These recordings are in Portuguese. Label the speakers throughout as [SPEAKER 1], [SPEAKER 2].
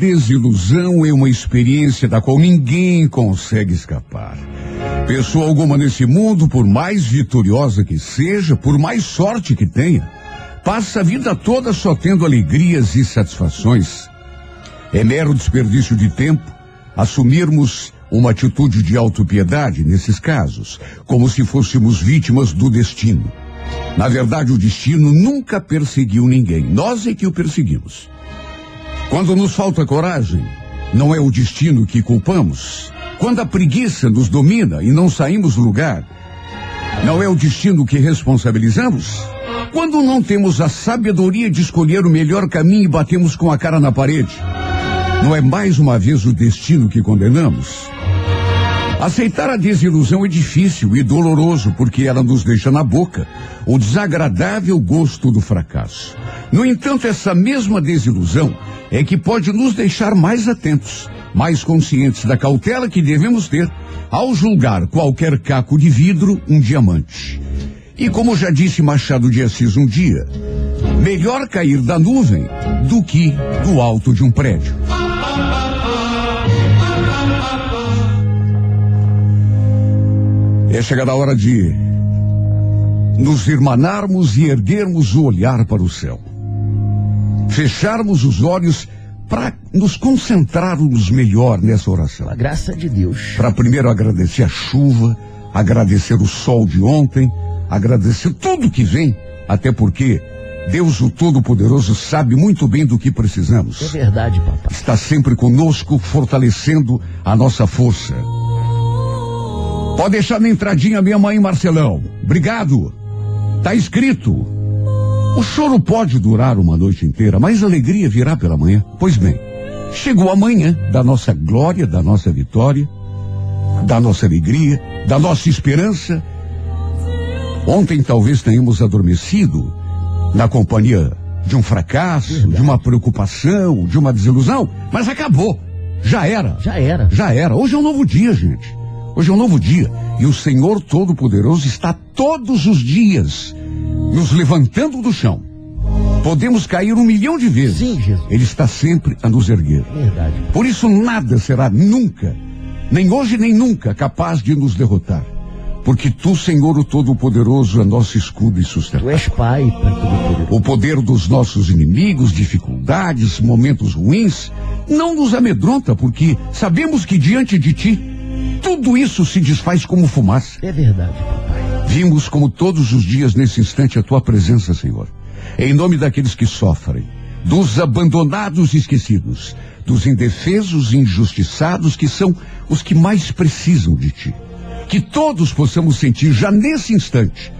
[SPEAKER 1] desilusão é uma experiência da qual ninguém consegue escapar. Pessoa alguma nesse mundo, por mais vitoriosa que seja, por mais sorte que tenha, passa a vida toda só tendo alegrias e satisfações. É mero desperdício de tempo assumirmos uma atitude de autopiedade nesses casos, como se fôssemos vítimas do destino. Na verdade, o destino nunca perseguiu ninguém, nós é que o perseguimos. Quando nos falta coragem, não é o destino que culpamos. Quando a preguiça nos domina e não saímos do lugar, não é o destino que responsabilizamos? Quando não temos a sabedoria de escolher o melhor caminho e batemos com a cara na parede, não é mais uma vez o destino que condenamos? Aceitar a desilusão é difícil e doloroso porque ela nos deixa na boca o desagradável gosto do fracasso. No entanto, essa mesma desilusão é que pode nos deixar mais atentos, mais conscientes da cautela que devemos ter ao julgar qualquer caco de vidro um diamante. E como já disse Machado de Assis um dia, melhor cair da nuvem do que do alto de um prédio. É chegada a hora de nos irmanarmos e erguermos o olhar para o céu. Fecharmos os olhos para nos concentrarmos melhor nessa oração.
[SPEAKER 2] A graça de Deus.
[SPEAKER 1] Para primeiro agradecer a chuva, agradecer o sol de ontem, agradecer tudo que vem, até porque Deus o Todo-Poderoso sabe muito bem do que precisamos.
[SPEAKER 2] É verdade, papai.
[SPEAKER 1] Está sempre conosco, fortalecendo a nossa força. Pode deixar na entradinha minha mãe Marcelão. Obrigado. Tá escrito. O choro pode durar uma noite inteira, mas a alegria virá pela manhã. Pois bem, chegou a manhã da nossa glória, da nossa vitória, da nossa alegria, da nossa esperança. Ontem talvez tenhamos adormecido na companhia de um fracasso, Verdade. de uma preocupação, de uma desilusão, mas acabou. Já era.
[SPEAKER 2] Já era.
[SPEAKER 1] Já era. Hoje é um novo dia, gente. Hoje é um novo dia e o Senhor Todo-Poderoso está todos os dias nos levantando do chão. Podemos cair um milhão de vezes.
[SPEAKER 2] Sim, Jesus.
[SPEAKER 1] Ele está sempre a nos erguer.
[SPEAKER 2] Verdade.
[SPEAKER 1] Por isso nada será nunca, nem hoje nem nunca, capaz de nos derrotar. Porque tu, Senhor, o Todo-Poderoso, é nosso escudo e sustento.
[SPEAKER 2] Tu és Pai, Pai Todo-Poderoso.
[SPEAKER 1] O poder dos nossos inimigos, dificuldades, momentos ruins, não nos amedronta, porque sabemos que diante de ti tudo isso se desfaz como fumaça.
[SPEAKER 2] É verdade, papai.
[SPEAKER 1] Vimos como todos os dias nesse instante a tua presença, Senhor. Em nome daqueles que sofrem, dos abandonados e esquecidos, dos indefesos e injustiçados que são os que mais precisam de ti. Que todos possamos sentir já nesse instante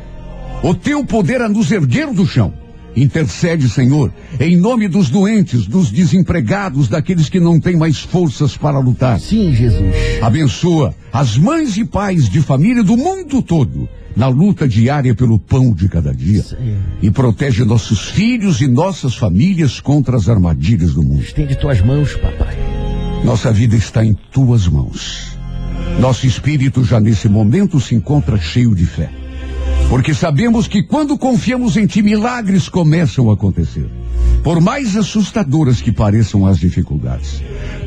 [SPEAKER 1] o teu poder a nos erguer do chão Intercede, Senhor, em nome dos doentes, dos desempregados, daqueles que não têm mais forças para lutar.
[SPEAKER 2] Sim, Jesus.
[SPEAKER 1] Abençoa as mães e pais de família do mundo todo na luta diária pelo pão de cada dia. Senhor. E protege nossos filhos e nossas famílias contra as armadilhas do mundo.
[SPEAKER 2] Estende tuas mãos, papai.
[SPEAKER 1] Nossa vida está em tuas mãos. Nosso espírito já nesse momento se encontra cheio de fé. Porque sabemos que quando confiamos em Ti, milagres começam a acontecer. Por mais assustadoras que pareçam as dificuldades.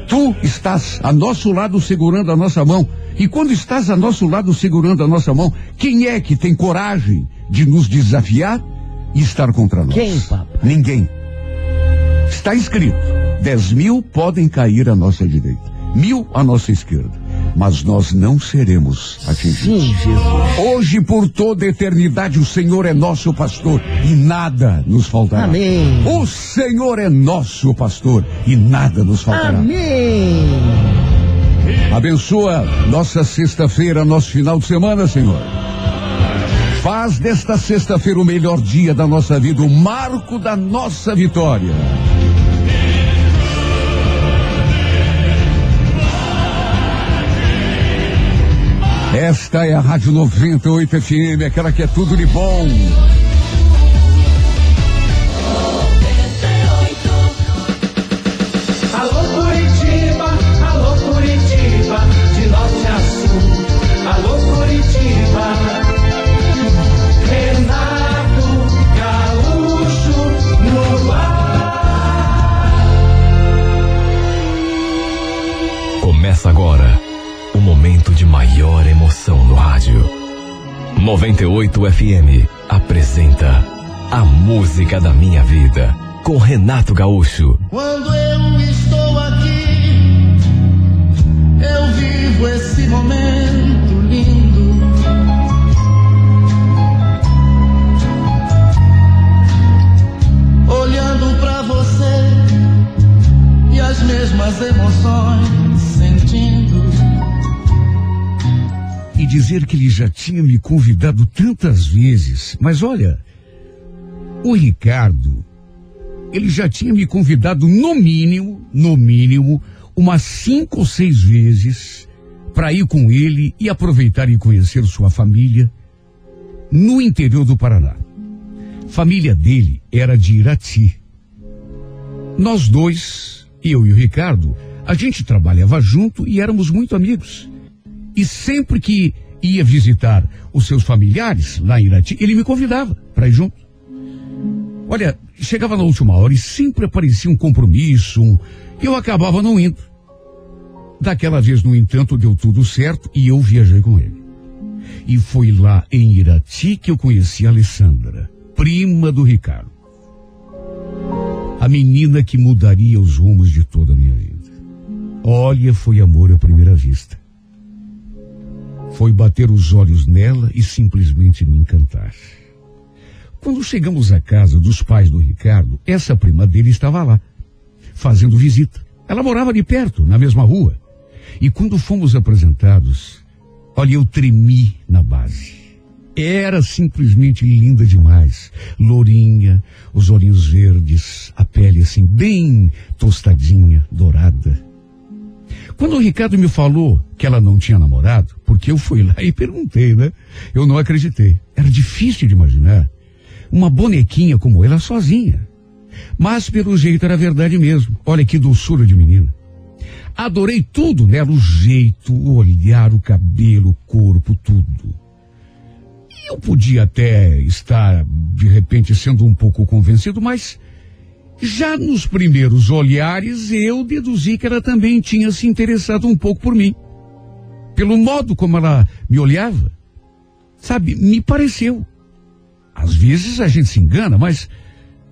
[SPEAKER 1] Tu estás a nosso lado segurando a nossa mão. E quando estás a nosso lado segurando a nossa mão, quem é que tem coragem de nos desafiar e estar contra nós?
[SPEAKER 2] Quem, papai?
[SPEAKER 1] Ninguém. Está escrito: dez mil podem cair à nossa direita, mil à nossa esquerda mas nós não seremos atingidos.
[SPEAKER 2] Sim, Jesus.
[SPEAKER 1] Hoje, por toda a eternidade, o Senhor é nosso pastor e nada nos faltará.
[SPEAKER 2] Amém.
[SPEAKER 1] O Senhor é nosso pastor e nada nos faltará.
[SPEAKER 2] Amém.
[SPEAKER 1] Abençoa nossa sexta-feira, nosso final de semana, Senhor. Faz desta sexta-feira o melhor dia da nossa vida, o marco da nossa vitória. Esta é a Rádio 98 FM, aquela que é tudo de bom.
[SPEAKER 3] 98 FM apresenta A Música da Minha Vida com Renato Gaúcho.
[SPEAKER 4] Quando eu estou aqui, eu vivo esse momento lindo. Olhando pra você e as mesmas emoções
[SPEAKER 1] E dizer que ele já tinha me convidado tantas vezes. Mas olha, o Ricardo, ele já tinha me convidado no mínimo, no mínimo, umas cinco ou seis vezes para ir com ele e aproveitar e conhecer sua família no interior do Paraná. Família dele era de Irati. Nós dois, eu e o Ricardo, a gente trabalhava junto e éramos muito amigos. E sempre que ia visitar os seus familiares lá em Irati, ele me convidava para ir junto. Olha, chegava na última hora e sempre aparecia um compromisso, um... eu acabava não indo. Daquela vez, no entanto, deu tudo certo e eu viajei com ele. E foi lá em Irati que eu conheci a Alessandra, prima do Ricardo. A menina que mudaria os rumos de toda a minha vida. Olha, foi amor à primeira vista. Foi bater os olhos nela e simplesmente me encantar. Quando chegamos à casa dos pais do Ricardo, essa prima dele estava lá, fazendo visita. Ela morava ali perto, na mesma rua. E quando fomos apresentados, olha, eu tremi na base. Era simplesmente linda demais. Lourinha, os olhinhos verdes, a pele assim, bem tostadinha, dourada. Quando o Ricardo me falou que ela não tinha namorado, porque eu fui lá e perguntei, né? Eu não acreditei. Era difícil de imaginar uma bonequinha como ela sozinha. Mas pelo jeito era verdade mesmo. Olha que doçura de menina. Adorei tudo nela, o jeito, o olhar, o cabelo, o corpo, tudo. Eu podia até estar, de repente, sendo um pouco convencido, mas já nos primeiros olhares eu deduzi que ela também tinha se interessado um pouco por mim. Pelo modo como ela me olhava. Sabe, me pareceu. Às vezes a gente se engana, mas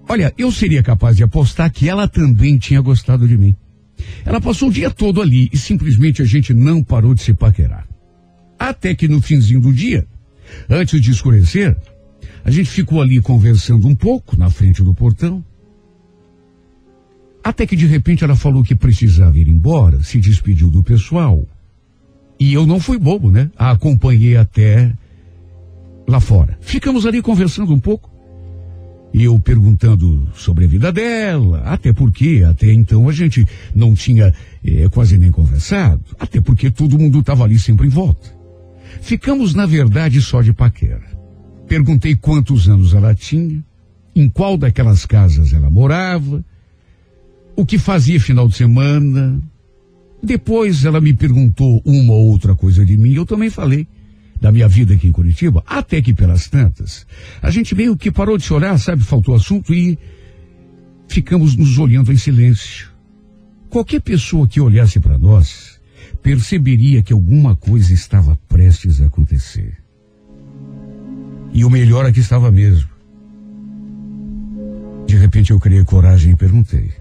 [SPEAKER 1] olha, eu seria capaz de apostar que ela também tinha gostado de mim. Ela passou o dia todo ali e simplesmente a gente não parou de se paquerar. Até que no finzinho do dia, antes de escurecer, a gente ficou ali conversando um pouco na frente do portão. Até que de repente ela falou que precisava ir embora, se despediu do pessoal. E eu não fui bobo, né? A acompanhei até lá fora. Ficamos ali conversando um pouco. E eu perguntando sobre a vida dela, até porque até então a gente não tinha é, quase nem conversado, até porque todo mundo estava ali sempre em volta. Ficamos, na verdade, só de paquera. Perguntei quantos anos ela tinha, em qual daquelas casas ela morava, o que fazia final de semana. Depois ela me perguntou uma ou outra coisa de mim, eu também falei da minha vida aqui em Curitiba, até que pelas tantas, a gente meio que parou de chorar, sabe, faltou assunto e ficamos nos olhando em silêncio. Qualquer pessoa que olhasse para nós perceberia que alguma coisa estava prestes a acontecer. E o melhor é que estava mesmo. De repente eu criei coragem e perguntei.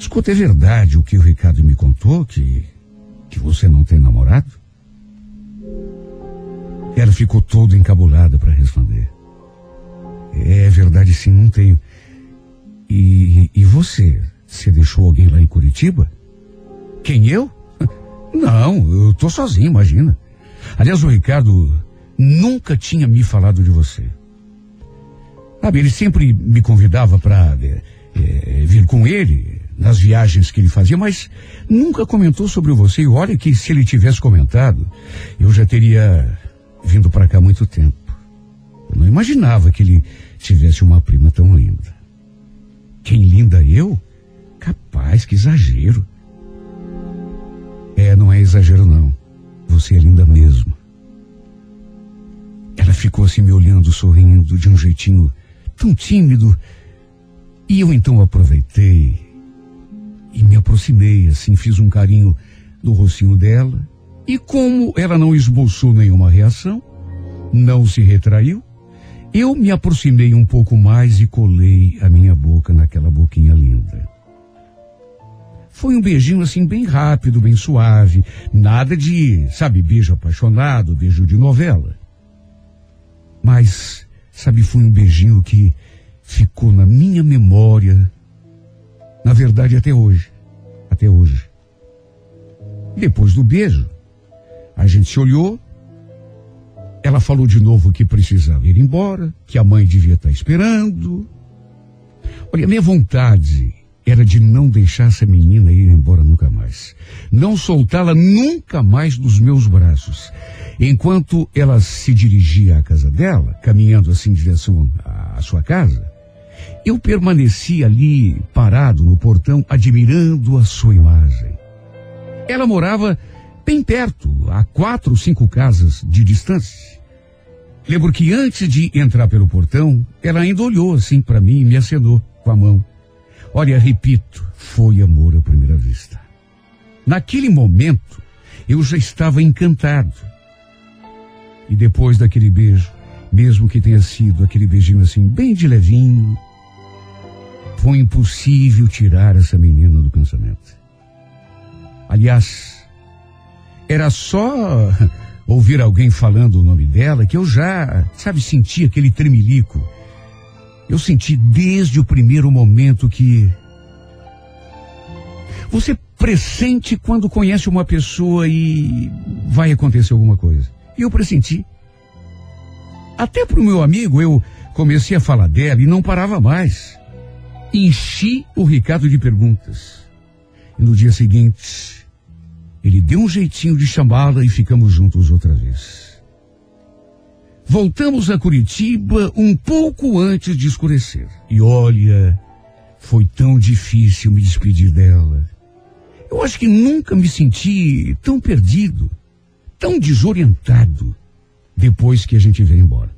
[SPEAKER 1] Escuta, é verdade o que o Ricardo me contou, que, que você não tem namorado? Ela ficou toda encabulada para responder. É verdade, sim, não tenho. E, e você? Você deixou alguém lá em Curitiba? Quem eu? Não, eu tô sozinho, imagina. Aliás, o Ricardo nunca tinha me falado de você. Sabe, ele sempre me convidava para é, é, vir com ele nas viagens que ele fazia, mas nunca comentou sobre você. E olha que se ele tivesse comentado, eu já teria vindo para cá há muito tempo. Eu não imaginava que ele tivesse uma prima tão linda. Quem linda eu? Capaz, que exagero. É, não é exagero não. Você é linda mesmo. Ela ficou assim me olhando, sorrindo, de um jeitinho tão tímido. E eu então aproveitei e me aproximei, assim, fiz um carinho do rocinho dela, e como ela não esboçou nenhuma reação, não se retraiu, eu me aproximei um pouco mais e colei a minha boca naquela boquinha linda. Foi um beijinho assim bem rápido, bem suave, nada de, sabe, beijo apaixonado, beijo de novela. Mas, sabe, foi um beijinho que ficou na minha memória, na verdade até hoje, até hoje. Depois do beijo, a gente se olhou, ela falou de novo que precisava ir embora, que a mãe devia estar esperando. Olha, minha vontade era de não deixar essa menina ir embora nunca mais. Não soltá-la nunca mais dos meus braços. Enquanto ela se dirigia à casa dela, caminhando assim em direção à sua casa, eu permaneci ali parado no portão, admirando a sua imagem. Ela morava bem perto, a quatro, cinco casas de distância. Lembro que antes de entrar pelo portão, ela ainda olhou assim para mim e me acenou com a mão. Olha, repito, foi amor à primeira vista. Naquele momento, eu já estava encantado. E depois daquele beijo, mesmo que tenha sido aquele beijinho assim, bem de levinho, foi impossível tirar essa menina do pensamento. Aliás, era só ouvir alguém falando o nome dela que eu já, sabe, senti aquele tremelico eu senti desde o primeiro momento que. Você pressente quando conhece uma pessoa e vai acontecer alguma coisa. E eu pressenti. Até para o meu amigo eu comecei a falar dela e não parava mais. Enchi o Ricardo de perguntas. E no dia seguinte, ele deu um jeitinho de chamá-la e ficamos juntos outra vez. Voltamos a Curitiba um pouco antes de escurecer. E olha, foi tão difícil me despedir dela. Eu acho que nunca me senti tão perdido, tão desorientado depois que a gente veio embora.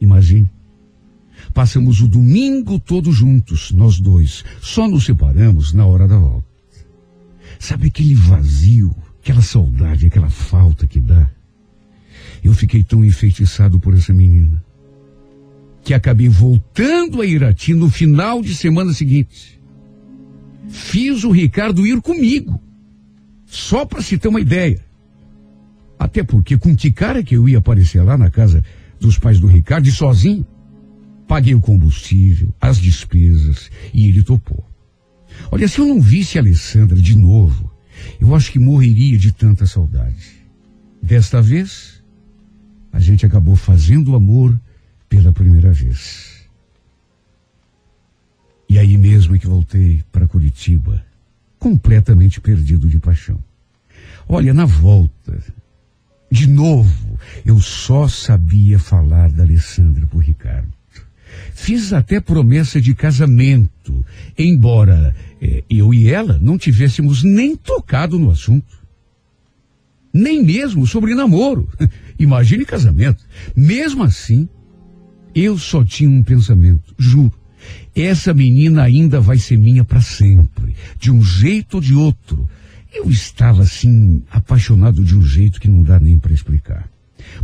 [SPEAKER 1] Imagine. Passamos o domingo todos juntos, nós dois. Só nos separamos na hora da volta. Sabe aquele vazio, aquela saudade, aquela falta que dá? Eu fiquei tão enfeitiçado por essa menina que acabei voltando a Irati no final de semana seguinte. Fiz o Ricardo ir comigo, só para se ter uma ideia. Até porque com que cara que eu ia aparecer lá na casa dos pais do Ricardo e sozinho? Paguei o combustível, as despesas e ele topou. Olha, se eu não visse a Alessandra de novo, eu acho que morreria de tanta saudade. Desta vez, a gente acabou fazendo amor pela primeira vez. E aí mesmo é que voltei para Curitiba, completamente perdido de paixão. Olha, na volta, de novo, eu só sabia falar da Alessandra o Ricardo. Fiz até promessa de casamento, embora eh, eu e ela não tivéssemos nem tocado no assunto. Nem mesmo sobre namoro. Imagine casamento. Mesmo assim, eu só tinha um pensamento, juro. Essa menina ainda vai ser minha para sempre, de um jeito ou de outro. Eu estava assim, apaixonado de um jeito que não dá nem para explicar.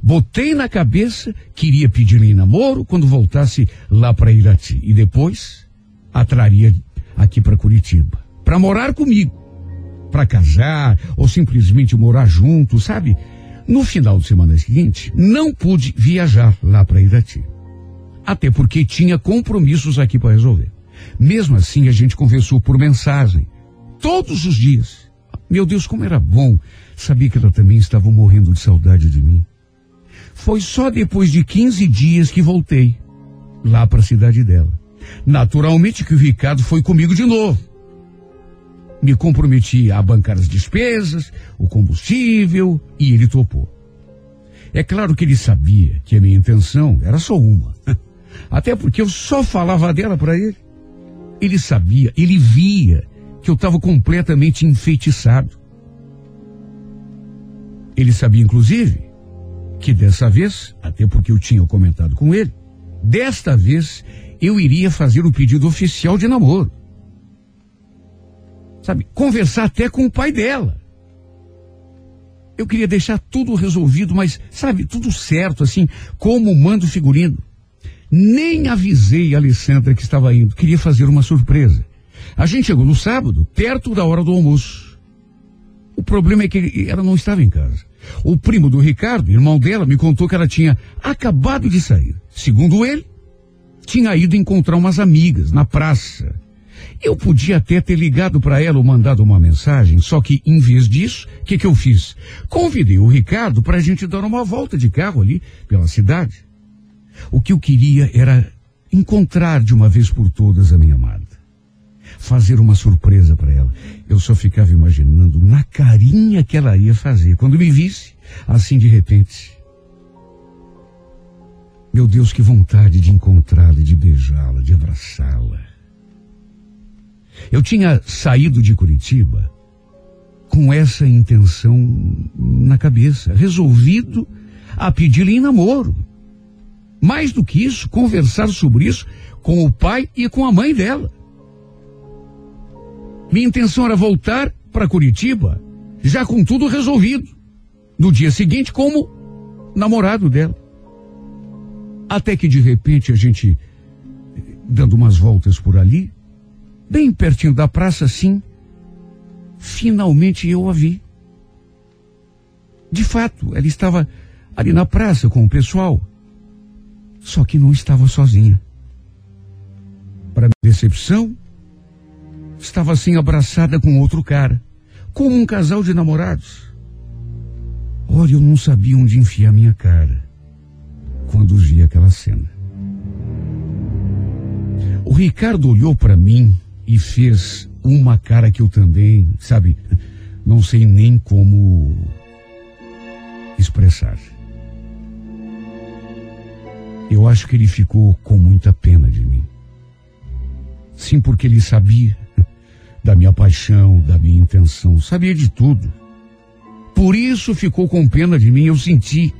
[SPEAKER 1] Botei na cabeça que iria pedir-lhe namoro quando voltasse lá para Irati e depois atraria aqui para Curitiba, para morar comigo, para casar ou simplesmente morar junto, sabe? No final de semana seguinte, não pude viajar lá para Irati. Até porque tinha compromissos aqui para resolver. Mesmo assim, a gente conversou por mensagem. Todos os dias. Meu Deus, como era bom. Sabia que ela também estava morrendo de saudade de mim. Foi só depois de 15 dias que voltei lá para a cidade dela. Naturalmente que o Ricardo foi comigo de novo me comprometi a bancar as despesas, o combustível, e ele topou. É claro que ele sabia que a minha intenção era só uma. Até porque eu só falava dela para ele. Ele sabia, ele via que eu estava completamente enfeitiçado. Ele sabia, inclusive, que dessa vez, até porque eu tinha comentado com ele, desta vez eu iria fazer o pedido oficial de namoro sabe, conversar até com o pai dela. Eu queria deixar tudo resolvido, mas, sabe, tudo certo, assim, como manda o figurino. Nem avisei a Alessandra que estava indo, queria fazer uma surpresa. A gente chegou no sábado, perto da hora do almoço. O problema é que ela não estava em casa. O primo do Ricardo, irmão dela, me contou que ela tinha acabado de sair. Segundo ele, tinha ido encontrar umas amigas na praça. Eu podia até ter ligado para ela ou mandado uma mensagem, só que em vez disso, o que, que eu fiz? Convidei o Ricardo para a gente dar uma volta de carro ali pela cidade. O que eu queria era encontrar de uma vez por todas a minha amada. Fazer uma surpresa para ela. Eu só ficava imaginando na carinha que ela ia fazer quando me visse, assim de repente. Meu Deus, que vontade de encontrá-la, de beijá-la, de abraçá-la. Eu tinha saído de Curitiba com essa intenção na cabeça, resolvido a pedir-lhe em namoro. Mais do que isso, conversar sobre isso com o pai e com a mãe dela. Minha intenção era voltar para Curitiba, já com tudo resolvido. No dia seguinte, como namorado dela. Até que de repente a gente, dando umas voltas por ali, bem pertinho da praça, assim, finalmente eu a vi. De fato, ela estava ali na praça com o pessoal. Só que não estava sozinha. Para minha decepção, estava assim abraçada com outro cara, como um casal de namorados. Olha, eu não sabia onde enfiar minha cara quando vi aquela cena. O Ricardo olhou para mim e fez uma cara que eu também, sabe, não sei nem como expressar. Eu acho que ele ficou com muita pena de mim. Sim, porque ele sabia da minha paixão, da minha intenção, sabia de tudo. Por isso ficou com pena de mim, eu senti.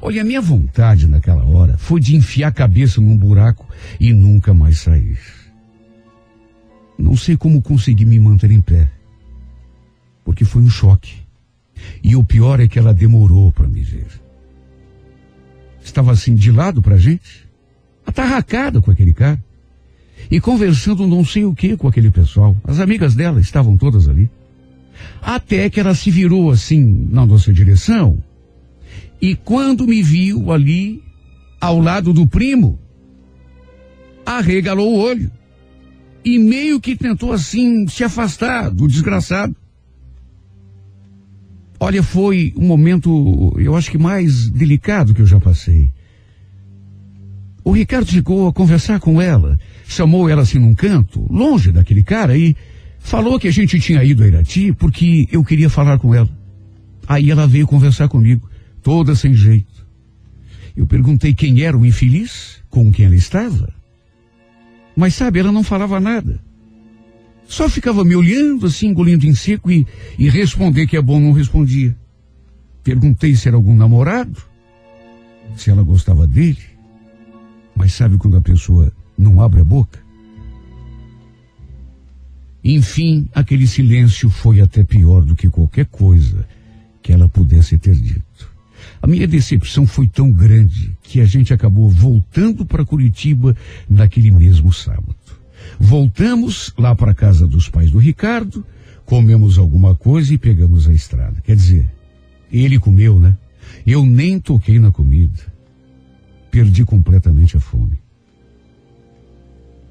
[SPEAKER 1] Olha, a minha vontade naquela hora foi de enfiar a cabeça num buraco e nunca mais sair. Não sei como consegui me manter em pé, porque foi um choque. E o pior é que ela demorou para me ver estava assim de lado pra gente, atarracada com aquele cara, e conversando não sei o que com aquele pessoal. As amigas dela estavam todas ali. Até que ela se virou assim na nossa direção, e quando me viu ali, ao lado do primo, arregalou o olho. E meio que tentou assim se afastar do desgraçado. Olha, foi um momento, eu acho que mais delicado que eu já passei. O Ricardo chegou a conversar com ela, chamou ela assim num canto, longe daquele cara, e falou que a gente tinha ido a Irati porque eu queria falar com ela. Aí ela veio conversar comigo, toda sem jeito. Eu perguntei quem era o infeliz, com quem ela estava. Mas sabe, ela não falava nada. Só ficava me olhando assim, engolindo em seco e, e responder que é bom não respondia. Perguntei se era algum namorado, se ela gostava dele. Mas sabe quando a pessoa não abre a boca? Enfim, aquele silêncio foi até pior do que qualquer coisa que ela pudesse ter dito. A minha decepção foi tão grande que a gente acabou voltando para Curitiba naquele mesmo sábado. Voltamos lá para a casa dos pais do Ricardo, comemos alguma coisa e pegamos a estrada. Quer dizer, ele comeu, né? Eu nem toquei na comida. Perdi completamente a fome.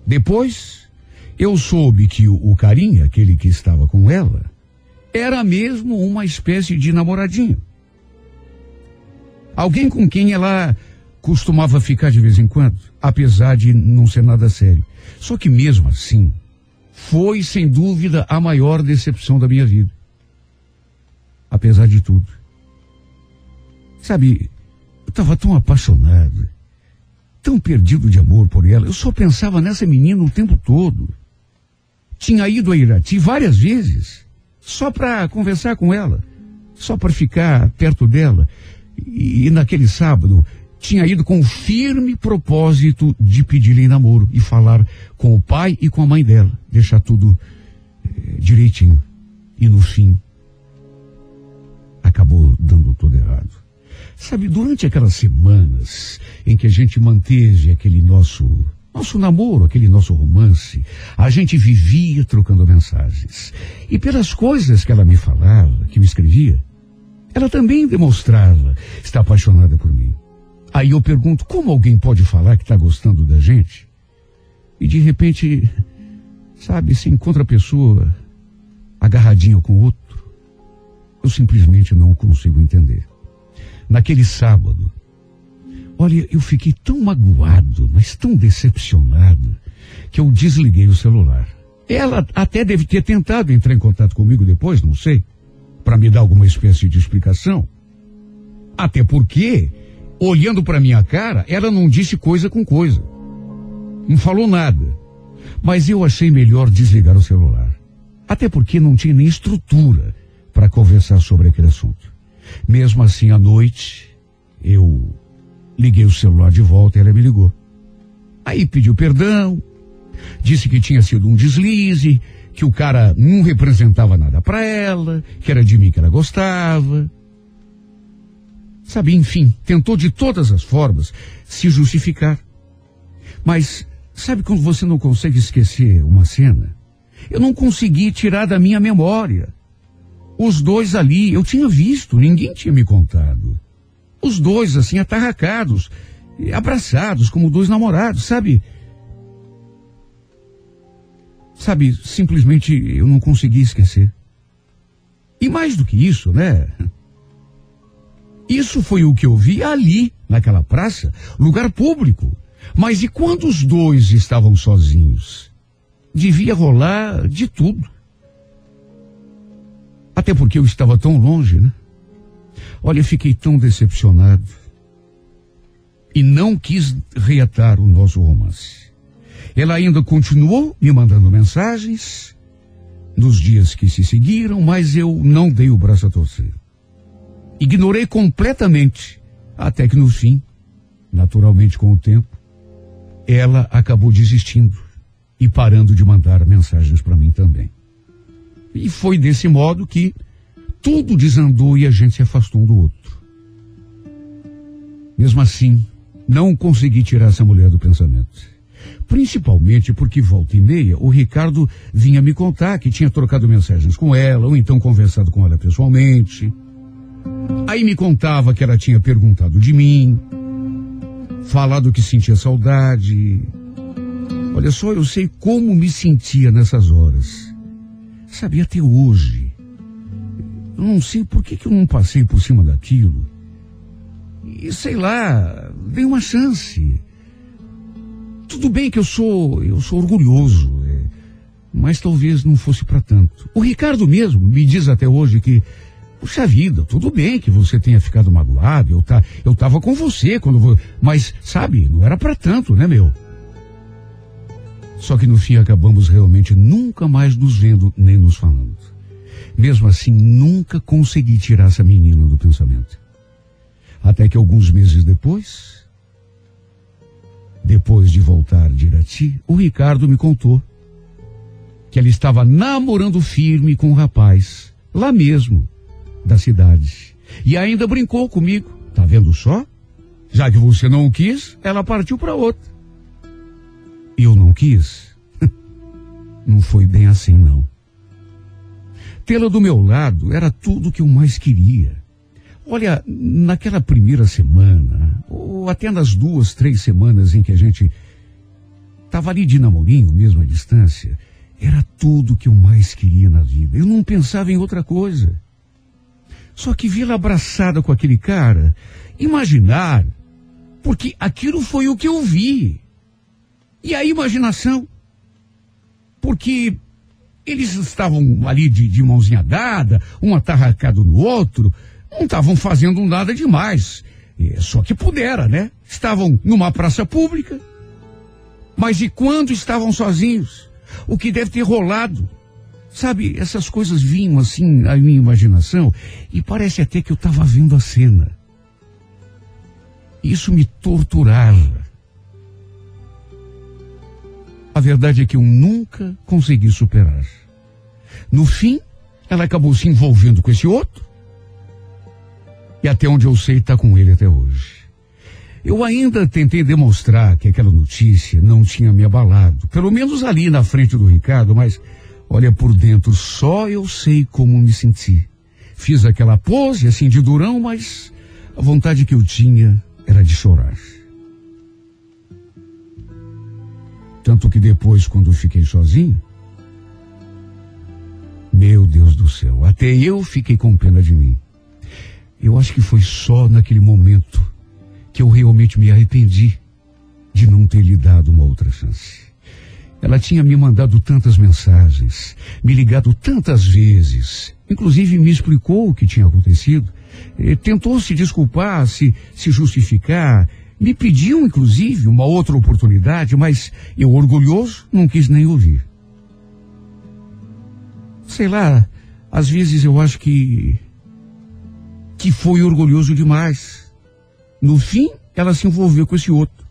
[SPEAKER 1] Depois, eu soube que o, carinha, aquele que estava com ela, era mesmo uma espécie de namoradinho. Alguém com quem ela costumava ficar de vez em quando, apesar de não ser nada sério. Só que mesmo assim, foi sem dúvida a maior decepção da minha vida. Apesar de tudo. Sabe, eu estava tão apaixonado, tão perdido de amor por ela. Eu só pensava nessa menina o tempo todo. Tinha ido a Irati várias vezes, só para conversar com ela, só para ficar perto dela. E, e naquele sábado, tinha ido com o firme propósito de pedir-lhe em namoro e falar com o pai e com a mãe dela, deixar tudo eh, direitinho. E no fim, acabou dando Sabe, durante aquelas semanas em que a gente manteve aquele nosso nosso namoro, aquele nosso romance, a gente vivia trocando mensagens. E pelas coisas que ela me falava, que me escrevia, ela também demonstrava estar apaixonada por mim. Aí eu pergunto, como alguém pode falar que está gostando da gente? E de repente, sabe, se encontra a pessoa agarradinha com outro. Eu simplesmente não consigo entender. Naquele sábado, olha, eu fiquei tão magoado, mas tão decepcionado, que eu desliguei o celular. Ela até deve ter tentado entrar em contato comigo depois, não sei, para me dar alguma espécie de explicação. Até porque, olhando para minha cara, ela não disse coisa com coisa. Não falou nada. Mas eu achei melhor desligar o celular. Até porque não tinha nem estrutura para conversar sobre aquele assunto. Mesmo assim, à noite, eu liguei o celular de volta e ela me ligou. Aí pediu perdão, disse que tinha sido um deslize, que o cara não representava nada para ela, que era de mim que ela gostava. Sabe, enfim, tentou de todas as formas se justificar. Mas sabe quando você não consegue esquecer uma cena? Eu não consegui tirar da minha memória. Os dois ali, eu tinha visto, ninguém tinha me contado. Os dois, assim, atarracados, abraçados como dois namorados, sabe? Sabe, simplesmente eu não consegui esquecer. E mais do que isso, né? Isso foi o que eu vi ali, naquela praça, lugar público. Mas e quando os dois estavam sozinhos? Devia rolar de tudo. Até porque eu estava tão longe, né? Olha, fiquei tão decepcionado. E não quis reatar o nosso romance. Ela ainda continuou me mandando mensagens nos dias que se seguiram, mas eu não dei o braço a torcer. Ignorei completamente, até que no fim, naturalmente com o tempo, ela acabou desistindo e parando de mandar mensagens para mim também. E foi desse modo que tudo desandou e a gente se afastou um do outro. Mesmo assim, não consegui tirar essa mulher do pensamento. Principalmente porque volta e meia o Ricardo vinha me contar que tinha trocado mensagens com ela, ou então conversado com ela pessoalmente. Aí me contava que ela tinha perguntado de mim, falado que sentia saudade. Olha só, eu sei como me sentia nessas horas. Sabia até hoje. Eu não sei por que, que eu não passei por cima daquilo. E sei lá, dei uma chance. Tudo bem que eu sou, eu sou orgulhoso, é, mas talvez não fosse para tanto. O Ricardo mesmo me diz até hoje que, puxa vida, tudo bem que você tenha ficado magoado, eu, tá, eu tava com você quando, mas sabe, não era para tanto, né, meu? Só que no fim acabamos realmente nunca mais nos vendo nem nos falando. Mesmo assim, nunca consegui tirar essa menina do pensamento. Até que alguns meses depois, depois de voltar de Irati, o Ricardo me contou que ela estava namorando firme com um rapaz, lá mesmo, da cidade. E ainda brincou comigo. Tá vendo só? Já que você não quis, ela partiu para outra. Eu não quis. Não foi bem assim, não. Tê-la do meu lado era tudo o que eu mais queria. Olha, naquela primeira semana, ou até nas duas, três semanas em que a gente estava ali de namorinho, mesmo à distância, era tudo o que eu mais queria na vida. Eu não pensava em outra coisa. Só que vê-la abraçada com aquele cara, imaginar, porque aquilo foi o que eu vi. E a imaginação. Porque eles estavam ali de, de mãozinha dada, um atarracado no outro, não estavam fazendo nada demais. Só que pudera, né? Estavam numa praça pública. Mas e quando estavam sozinhos? O que deve ter rolado? Sabe, essas coisas vinham assim à minha imaginação e parece até que eu estava vendo a cena. Isso me torturava. A verdade é que eu nunca consegui superar. No fim, ela acabou se envolvendo com esse outro. E até onde eu sei, está com ele até hoje. Eu ainda tentei demonstrar que aquela notícia não tinha me abalado, pelo menos ali na frente do Ricardo, mas olha por dentro, só eu sei como me senti. Fiz aquela pose assim de durão, mas a vontade que eu tinha era de chorar. Tanto que depois, quando fiquei sozinho, meu Deus do céu, até eu fiquei com pena de mim. Eu acho que foi só naquele momento que eu realmente me arrependi de não ter lhe dado uma outra chance. Ela tinha me mandado tantas mensagens, me ligado tantas vezes, inclusive me explicou o que tinha acontecido, eh, tentou se desculpar, se, se justificar, me pediu, inclusive, uma outra oportunidade, mas eu, orgulhoso, não quis nem ouvir. Sei lá, às vezes eu acho que. que foi orgulhoso demais. No fim, ela se envolveu com esse outro,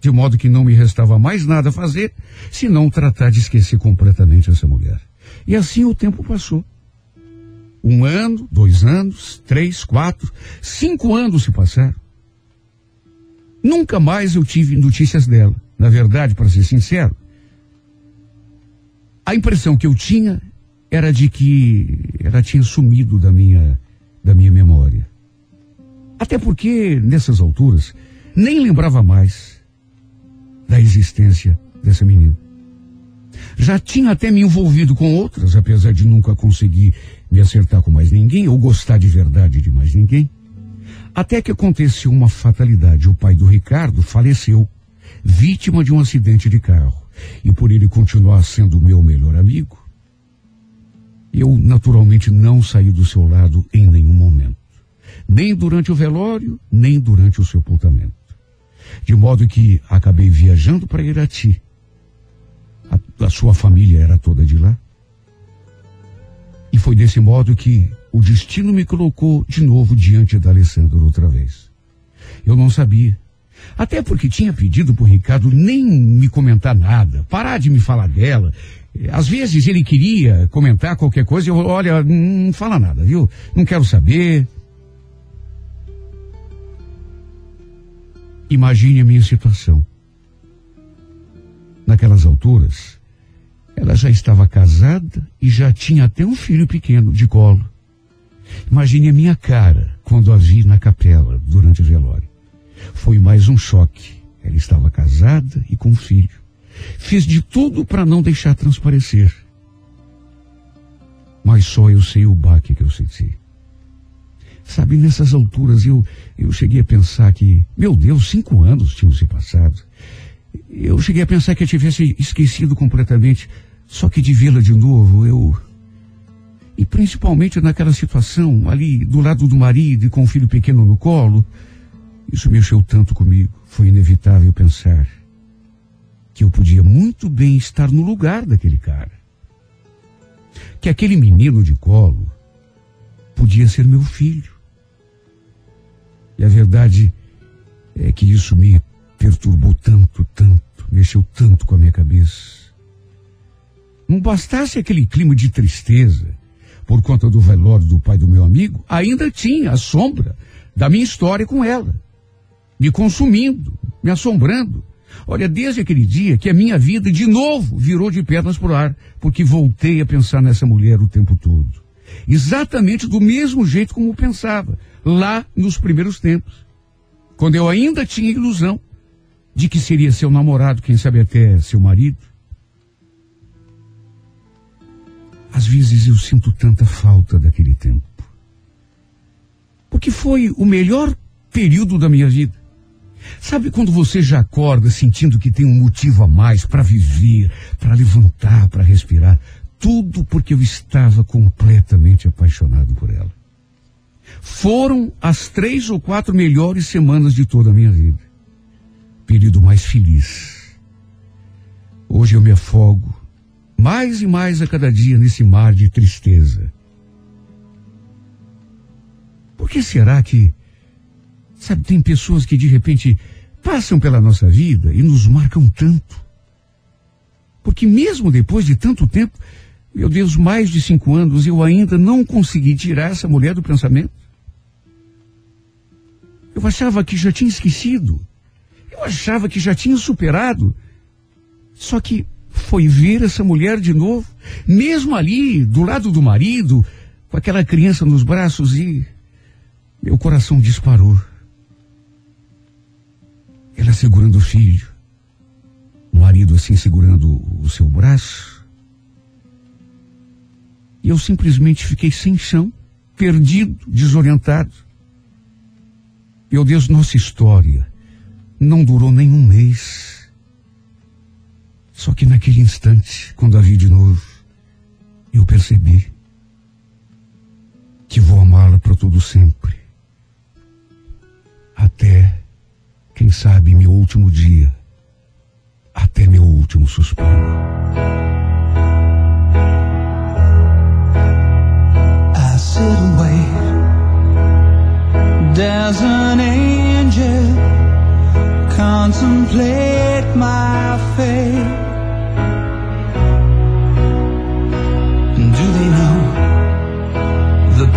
[SPEAKER 1] de modo que não me restava mais nada a fazer senão tratar de esquecer completamente essa mulher. E assim o tempo passou. Um ano, dois anos, três, quatro, cinco anos se passaram. Nunca mais eu tive notícias dela. Na verdade, para ser sincero, a impressão que eu tinha era de que ela tinha sumido da minha, da minha memória. Até porque, nessas alturas, nem lembrava mais da existência dessa menina. Já tinha até me envolvido com outras, apesar de nunca conseguir me acertar com mais ninguém ou gostar de verdade de mais ninguém. Até que aconteceu uma fatalidade. O pai do Ricardo faleceu, vítima de um acidente de carro. E por ele continuar sendo meu melhor amigo, eu naturalmente não saí do seu lado em nenhum momento. Nem durante o velório, nem durante o sepultamento. De modo que acabei viajando para Irati. A, a sua família era toda de lá. E foi desse modo que o destino me colocou de novo diante da Alessandra outra vez. Eu não sabia. Até porque tinha pedido para o Ricardo nem me comentar nada, parar de me falar dela. Às vezes ele queria comentar qualquer coisa, eu, olha, não fala nada, viu? Não quero saber. Imagine a minha situação. Naquelas alturas, ela já estava casada e já tinha até um filho pequeno de colo. Imagine a minha cara quando a vi na capela durante o velório. Foi mais um choque. Ela estava casada e com um filho. Fiz de tudo para não deixar transparecer. Mas só eu sei o baque que eu senti. Sabe, nessas alturas eu, eu cheguei a pensar que, meu Deus, cinco anos tinham se passado. Eu cheguei a pensar que eu tivesse esquecido completamente. Só que de vê-la de novo, eu. E principalmente naquela situação, ali do lado do marido e com o filho pequeno no colo, isso mexeu tanto comigo. Foi inevitável pensar que eu podia muito bem estar no lugar daquele cara. Que aquele menino de colo podia ser meu filho. E a verdade é que isso me perturbou tanto, tanto, mexeu tanto com a minha cabeça. Não bastasse aquele clima de tristeza por conta do velório do pai do meu amigo, ainda tinha a sombra da minha história com ela, me consumindo, me assombrando. Olha, desde aquele dia que a minha vida de novo virou de pernas pro ar, porque voltei a pensar nessa mulher o tempo todo. Exatamente do mesmo jeito como pensava, lá nos primeiros tempos. Quando eu ainda tinha ilusão de que seria seu namorado, quem sabe até seu marido. Às vezes eu sinto tanta falta daquele tempo. Porque foi o melhor período da minha vida. Sabe quando você já acorda sentindo que tem um motivo a mais para viver, para levantar, para respirar? Tudo porque eu estava completamente apaixonado por ela. Foram as três ou quatro melhores semanas de toda a minha vida. Período mais feliz. Hoje eu me afogo mais e mais a cada dia nesse mar de tristeza. Por que será que, sabe, tem pessoas que de repente passam pela nossa vida e nos marcam tanto? Porque mesmo depois de tanto tempo, meu Deus, mais de cinco anos, eu ainda não consegui tirar essa mulher do pensamento. Eu achava que já tinha esquecido. Eu achava que já tinha superado. Só que foi ver essa mulher de novo, mesmo ali, do lado do marido, com aquela criança nos braços e meu coração disparou. Ela segurando o filho, o marido assim segurando o seu braço. E eu simplesmente fiquei sem chão, perdido, desorientado. Meu Deus, nossa história não durou nem um mês. Só que naquele instante, quando a vi de novo, eu percebi que vou amá-la para todo sempre. Até, quem sabe, meu último dia. Até meu último suspiro.
[SPEAKER 4] There's an angel contemplate my fate.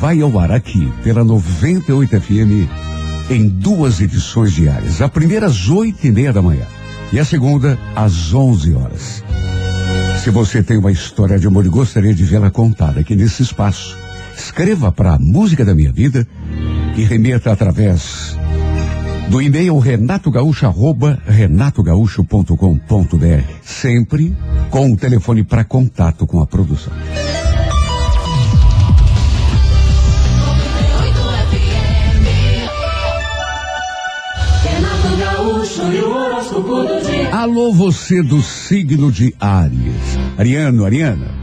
[SPEAKER 1] vai ao ar aqui pela 98 FM em duas edições diárias. A primeira às oito e meia da manhã e a segunda às onze horas. Se você tem uma história de amor e gostaria de vê-la contada aqui nesse espaço, escreva para a música da minha vida e remeta através do e-mail renatogaúcho arroba renatogaúcho.com.br sempre com o telefone para contato com a produção. Alô, você do signo de Áries. Ariano, Ariana.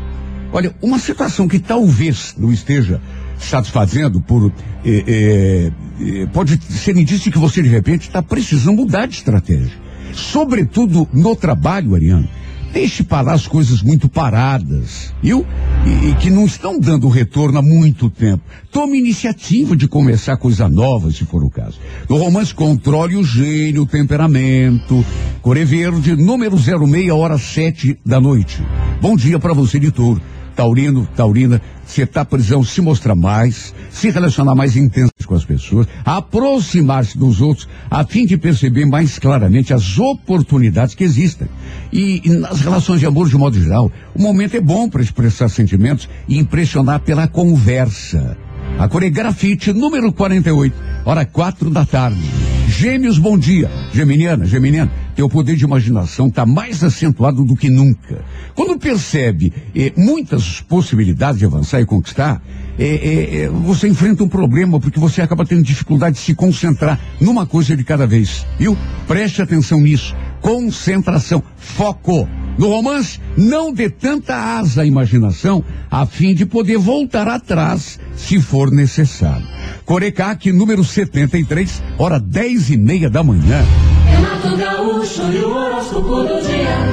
[SPEAKER 1] Olha, uma situação que talvez não esteja satisfazendo por. eh, eh, eh, pode ser indício que você de repente está precisando mudar de estratégia. Sobretudo no trabalho, Ariano. Deixe parar as coisas muito paradas, viu? E, e que não estão dando retorno há muito tempo. Tome iniciativa de começar coisa nova, se for o caso. No romance, controle o gênio, o temperamento. Core Verde, número 06, hora 7 da noite. Bom dia para você, editor. Taurino, Taurina, se tá prisão, se mostrar mais, se relacionar mais intensamente com as pessoas, aproximar-se dos outros, a fim de perceber mais claramente as oportunidades que existem. E, e nas relações de amor, de modo geral, o momento é bom para expressar sentimentos e impressionar pela conversa. A coreografite número 48, hora quatro da tarde. Gêmeos, bom dia. Geminiana, Geminiana, teu poder de imaginação está mais acentuado do que nunca. Quando percebe eh, muitas possibilidades de avançar e conquistar, eh, eh, eh, você enfrenta um problema porque você acaba tendo dificuldade de se concentrar numa coisa de cada vez. Viu? Preste atenção nisso. Concentração, foco. No romance, não dê tanta asa à imaginação a fim de poder voltar atrás se for necessário. Corecaque, número 73, hora dez e meia da manhã.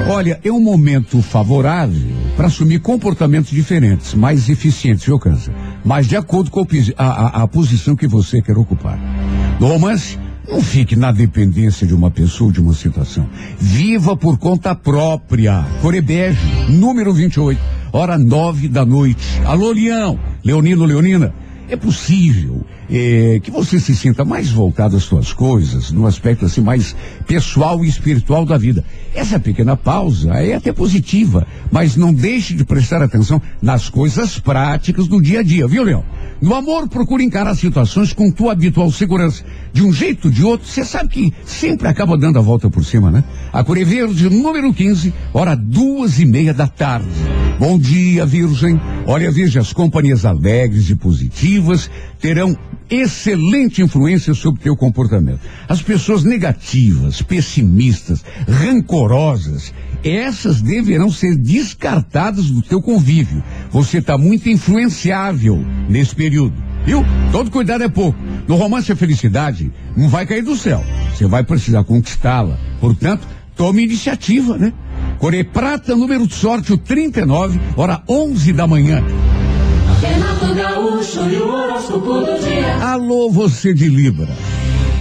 [SPEAKER 1] Olha, é um momento favorável para assumir comportamentos diferentes, mais eficientes, viu, Câncer? Mas de acordo com a, a- a posição que você quer ocupar. No romance, não fique na dependência de uma pessoa de uma situação. Viva por conta própria. Corebege, número 28, hora nove da noite. Alô, Leão, Leonino, Leonina. É possível eh, que você se sinta mais voltado às suas coisas, no aspecto assim mais pessoal e espiritual da vida. Essa pequena pausa é até positiva, mas não deixe de prestar atenção nas coisas práticas do dia a dia, viu, Leão? No amor, procure encarar situações com tua habitual segurança. De um jeito ou de outro, você sabe que sempre acaba dando a volta por cima, né? A Cor Verde, número 15, hora duas e meia da tarde. Bom dia, Virgem. Olha, veja, as companhias alegres e positivas terão excelente influência sobre teu comportamento. As pessoas negativas, pessimistas, rancorosas, essas deverão ser descartadas do teu convívio. Você está muito influenciável nesse período. Viu? Todo cuidado é pouco. No romance a felicidade não vai cair do céu. Você vai precisar conquistá-la. Portanto, tome iniciativa, né? Core Prata, número de sorte, o 39, hora 11 da manhã.
[SPEAKER 5] Renato Gaúcho e o horóscopo do dia.
[SPEAKER 1] Alô, você de Libra.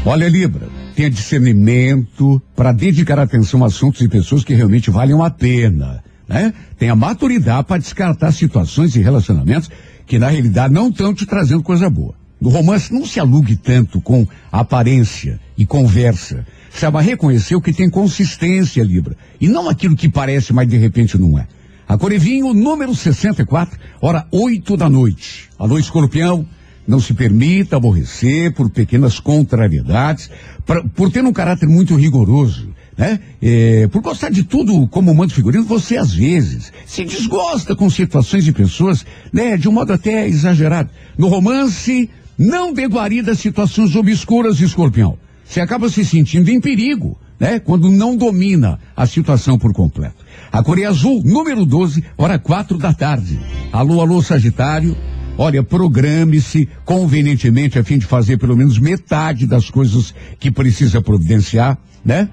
[SPEAKER 1] Olha, Libra, tenha discernimento para dedicar atenção a assuntos e pessoas que realmente valham a pena, né? Tenha maturidade para descartar situações e relacionamentos que na realidade não estão te trazendo coisa boa. No romance, não se alugue tanto com aparência e conversa. Saiba reconhecer o que tem consistência, Libra, e não aquilo que parece, mas de repente não é. A Corevinho, número 64, hora 8 da noite. Alô, escorpião. Não se permita aborrecer por pequenas contrariedades, pra- por ter um caráter muito rigoroso, né? É, por gostar de tudo como manda figurino, você às vezes se desgosta com situações e pessoas, né? De um modo até exagerado. No romance, não dê guarida situações obscuras, escorpião. Você acaba se sentindo em perigo, né? Quando não domina a situação por completo. A Coreia Azul, número 12, hora quatro da tarde. Alô, alô, Sagitário. Olha, programe-se convenientemente a fim de fazer pelo menos metade das coisas que precisa providenciar, né?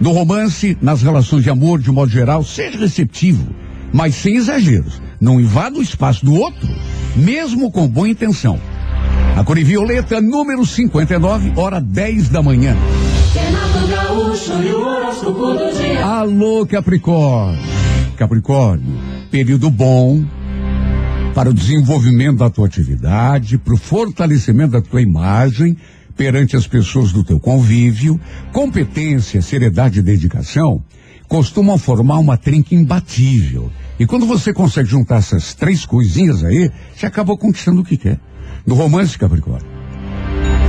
[SPEAKER 1] No romance, nas relações de amor, de modo geral, seja receptivo, mas sem exageros. Não invada o espaço do outro, mesmo com boa intenção. A cor violeta, número 59, hora 10 da manhã. Alô, Capricórnio. Capricórnio, período bom para o desenvolvimento da tua atividade, para o fortalecimento da tua imagem perante as pessoas do teu convívio, competência, seriedade e dedicação costumam formar uma trinca imbatível. E quando você consegue juntar essas três coisinhas aí, você acaba conquistando o que quer. No romance, Capricórnio,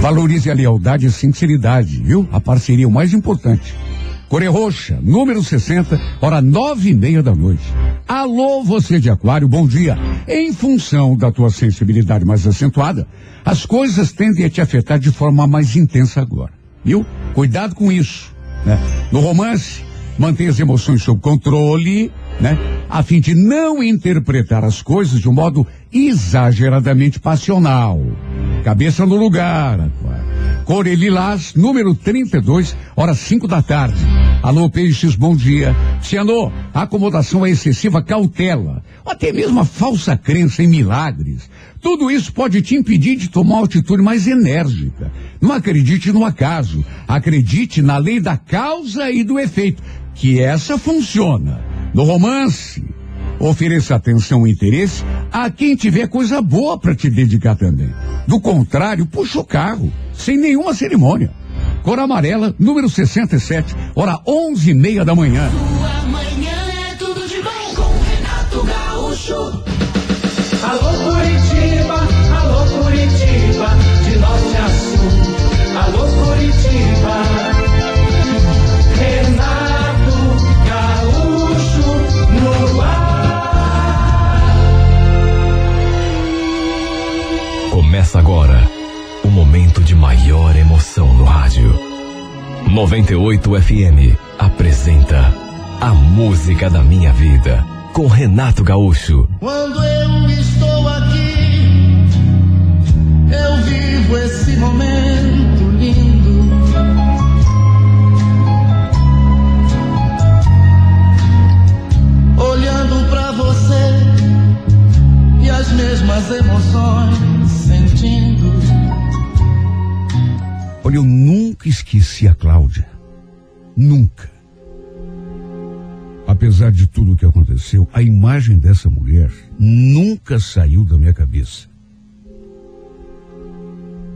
[SPEAKER 1] valorize a lealdade e a sinceridade, viu? A parceria é o mais importante. Coré Roxa, número 60, hora nove e meia da noite. Alô, você de Aquário, bom dia. Em função da tua sensibilidade mais acentuada, as coisas tendem a te afetar de forma mais intensa agora. Viu? Cuidado com isso. Né? No romance, mantenha as emoções sob controle, né? A fim de não interpretar as coisas de um modo exageradamente passional. Cabeça no lugar, Aquário. Core Lilás, número 32, horas 5 da tarde. Alô, Peixes, bom dia. Cianô, a acomodação é excessiva cautela, ou até mesmo a falsa crença em milagres. Tudo isso pode te impedir de tomar uma atitude mais enérgica. Não acredite no acaso, acredite na lei da causa e do efeito, que essa funciona. No romance, ofereça atenção e interesse a quem tiver coisa boa para te dedicar também. Do contrário, puxa o carro, sem nenhuma cerimônia. Cor amarela, número 67, hora onze e meia da manhã.
[SPEAKER 5] Amanhã é tudo de bom com Renato Gaúcho.
[SPEAKER 4] Alô Curitiba, alô Curitiba, de norte a sul. Alô Curitiba,
[SPEAKER 3] Começa agora o momento de maior emoção no rádio. 98 FM apresenta A Música da Minha Vida com Renato Gaúcho.
[SPEAKER 4] Quando eu estou aqui, eu vivo esse momento lindo. Olhando pra você e as mesmas emoções
[SPEAKER 1] Olha, eu nunca esqueci a Cláudia. Nunca. Apesar de tudo o que aconteceu, a imagem dessa mulher nunca saiu da minha cabeça.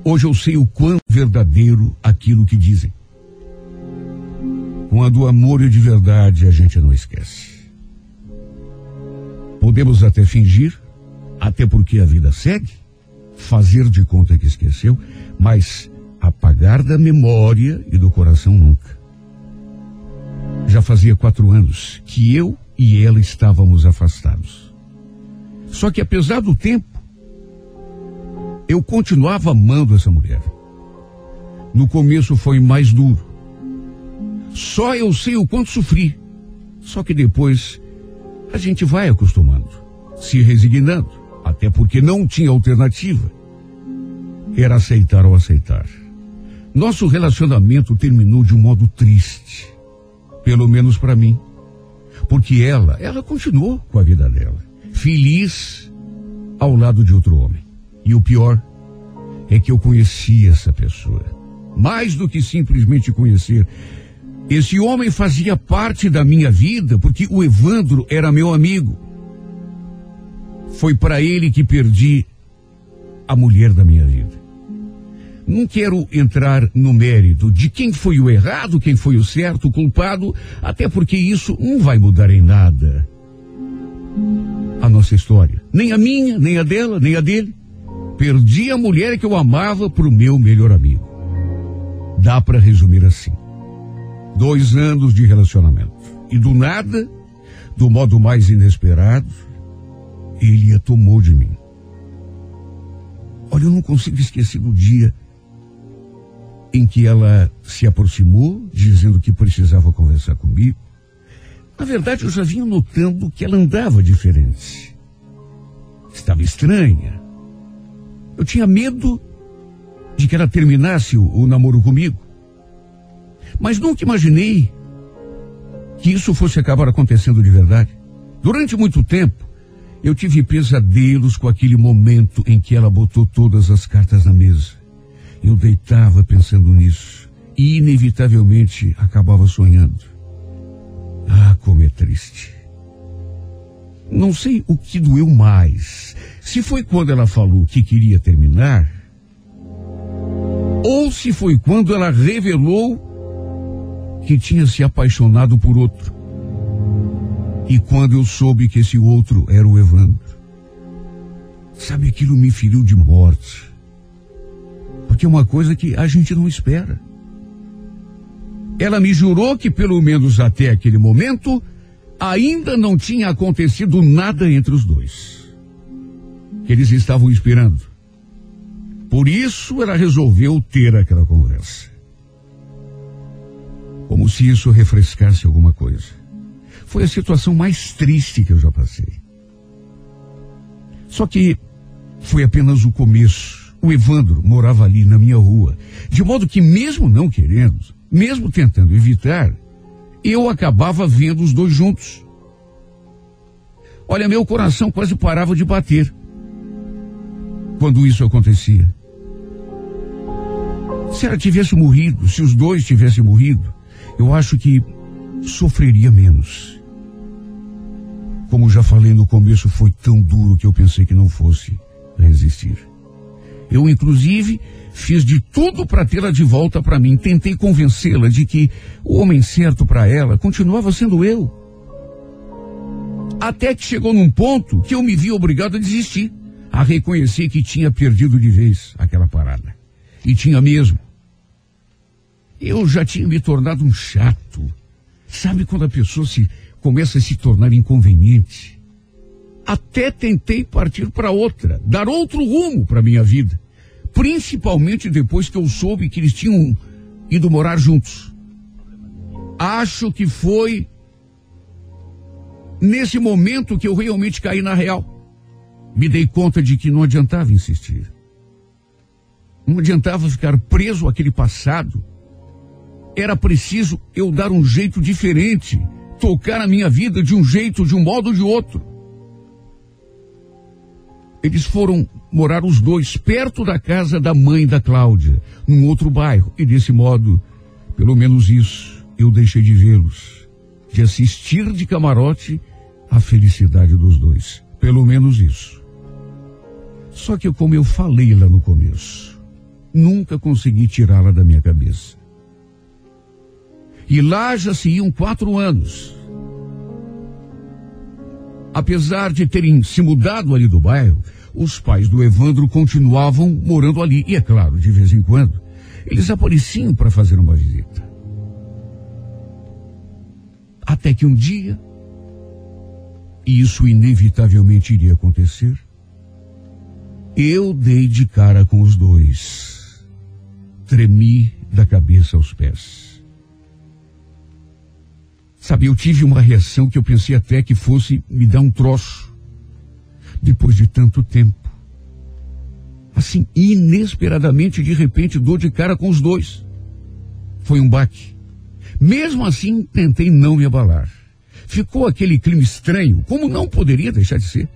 [SPEAKER 1] Hoje eu sei o quão verdadeiro aquilo que dizem. Quando o amor é de verdade, a gente não esquece. Podemos até fingir, até porque a vida segue, fazer de conta que esqueceu, mas apagar da memória e do coração nunca. Já fazia quatro anos que eu e ela estávamos afastados. Só que apesar do tempo, eu continuava amando essa mulher. No começo foi mais duro. Só eu sei o quanto sofri. Só que depois a gente vai acostumando, se resignando, até porque não tinha alternativa. Era aceitar ou aceitar. Nosso relacionamento terminou de um modo triste, pelo menos para mim. Porque ela, ela continuou com a vida dela, feliz ao lado de outro homem. E o pior é que eu conhecia essa pessoa. Mais do que simplesmente conhecer. Esse homem fazia parte da minha vida porque o Evandro era meu amigo. Foi para ele que perdi a mulher da minha vida. Não quero entrar no mérito de quem foi o errado, quem foi o certo, o culpado, até porque isso não vai mudar em nada a nossa história. Nem a minha, nem a dela, nem a dele. Perdi a mulher que eu amava pro meu melhor amigo. Dá para resumir assim. Dois anos de relacionamento. E do nada, do modo mais inesperado, ele a tomou de mim. Olha, eu não consigo esquecer do dia em que ela se aproximou, dizendo que precisava conversar comigo. Na verdade, eu já vinha notando que ela andava diferente. Estava estranha. Eu tinha medo de que ela terminasse o, o namoro comigo. Mas nunca imaginei que isso fosse acabar acontecendo de verdade. Durante muito tempo, eu tive pesadelos com aquele momento em que ela botou todas as cartas na mesa. Eu deitava pensando nisso e inevitavelmente acabava sonhando. Ah, como é triste. Não sei o que doeu mais, se foi quando ela falou que queria terminar, ou se foi quando ela revelou que tinha se apaixonado por outro. E quando eu soube que esse outro era o Evandro. Sabe, aquilo me feriu de morte. Porque é uma coisa que a gente não espera. Ela me jurou que, pelo menos até aquele momento, ainda não tinha acontecido nada entre os dois. Que eles estavam esperando. Por isso ela resolveu ter aquela conversa. Como se isso refrescasse alguma coisa. Foi a situação mais triste que eu já passei. Só que foi apenas o começo. O Evandro morava ali na minha rua. De modo que, mesmo não querendo, mesmo tentando evitar, eu acabava vendo os dois juntos. Olha, meu coração quase parava de bater quando isso acontecia. Se ela tivesse morrido, se os dois tivessem morrido, eu acho que sofreria menos. Como já falei no começo, foi tão duro que eu pensei que não fosse resistir. Eu, inclusive, fiz de tudo para tê-la de volta para mim. Tentei convencê-la de que o homem certo para ela continuava sendo eu. Até que chegou num ponto que eu me vi obrigado a desistir, a reconhecer que tinha perdido de vez aquela parada. E tinha mesmo. Eu já tinha me tornado um chato. Sabe quando a pessoa se começa a se tornar inconveniente? Até tentei partir para outra, dar outro rumo para minha vida. Principalmente depois que eu soube que eles tinham ido morar juntos. Acho que foi nesse momento que eu realmente caí na real. Me dei conta de que não adiantava insistir. Não adiantava ficar preso àquele passado. Era preciso eu dar um jeito diferente, tocar a minha vida de um jeito, de um modo ou de outro. Eles foram morar os dois perto da casa da mãe da Cláudia, num outro bairro, e desse modo, pelo menos isso, eu deixei de vê-los, de assistir de camarote à felicidade dos dois. Pelo menos isso. Só que, como eu falei lá no começo, nunca consegui tirá-la da minha cabeça. E lá já se iam quatro anos. Apesar de terem se mudado ali do bairro, os pais do Evandro continuavam morando ali. E é claro, de vez em quando, eles apareciam para fazer uma visita. Até que um dia, e isso inevitavelmente iria acontecer, eu dei de cara com os dois. Tremi da cabeça aos pés. Sabe, eu tive uma reação que eu pensei até que fosse me dar um troço. Depois de tanto tempo. Assim, inesperadamente, de repente, dou de cara com os dois. Foi um baque. Mesmo assim, tentei não me abalar. Ficou aquele clima estranho, como não poderia deixar de ser.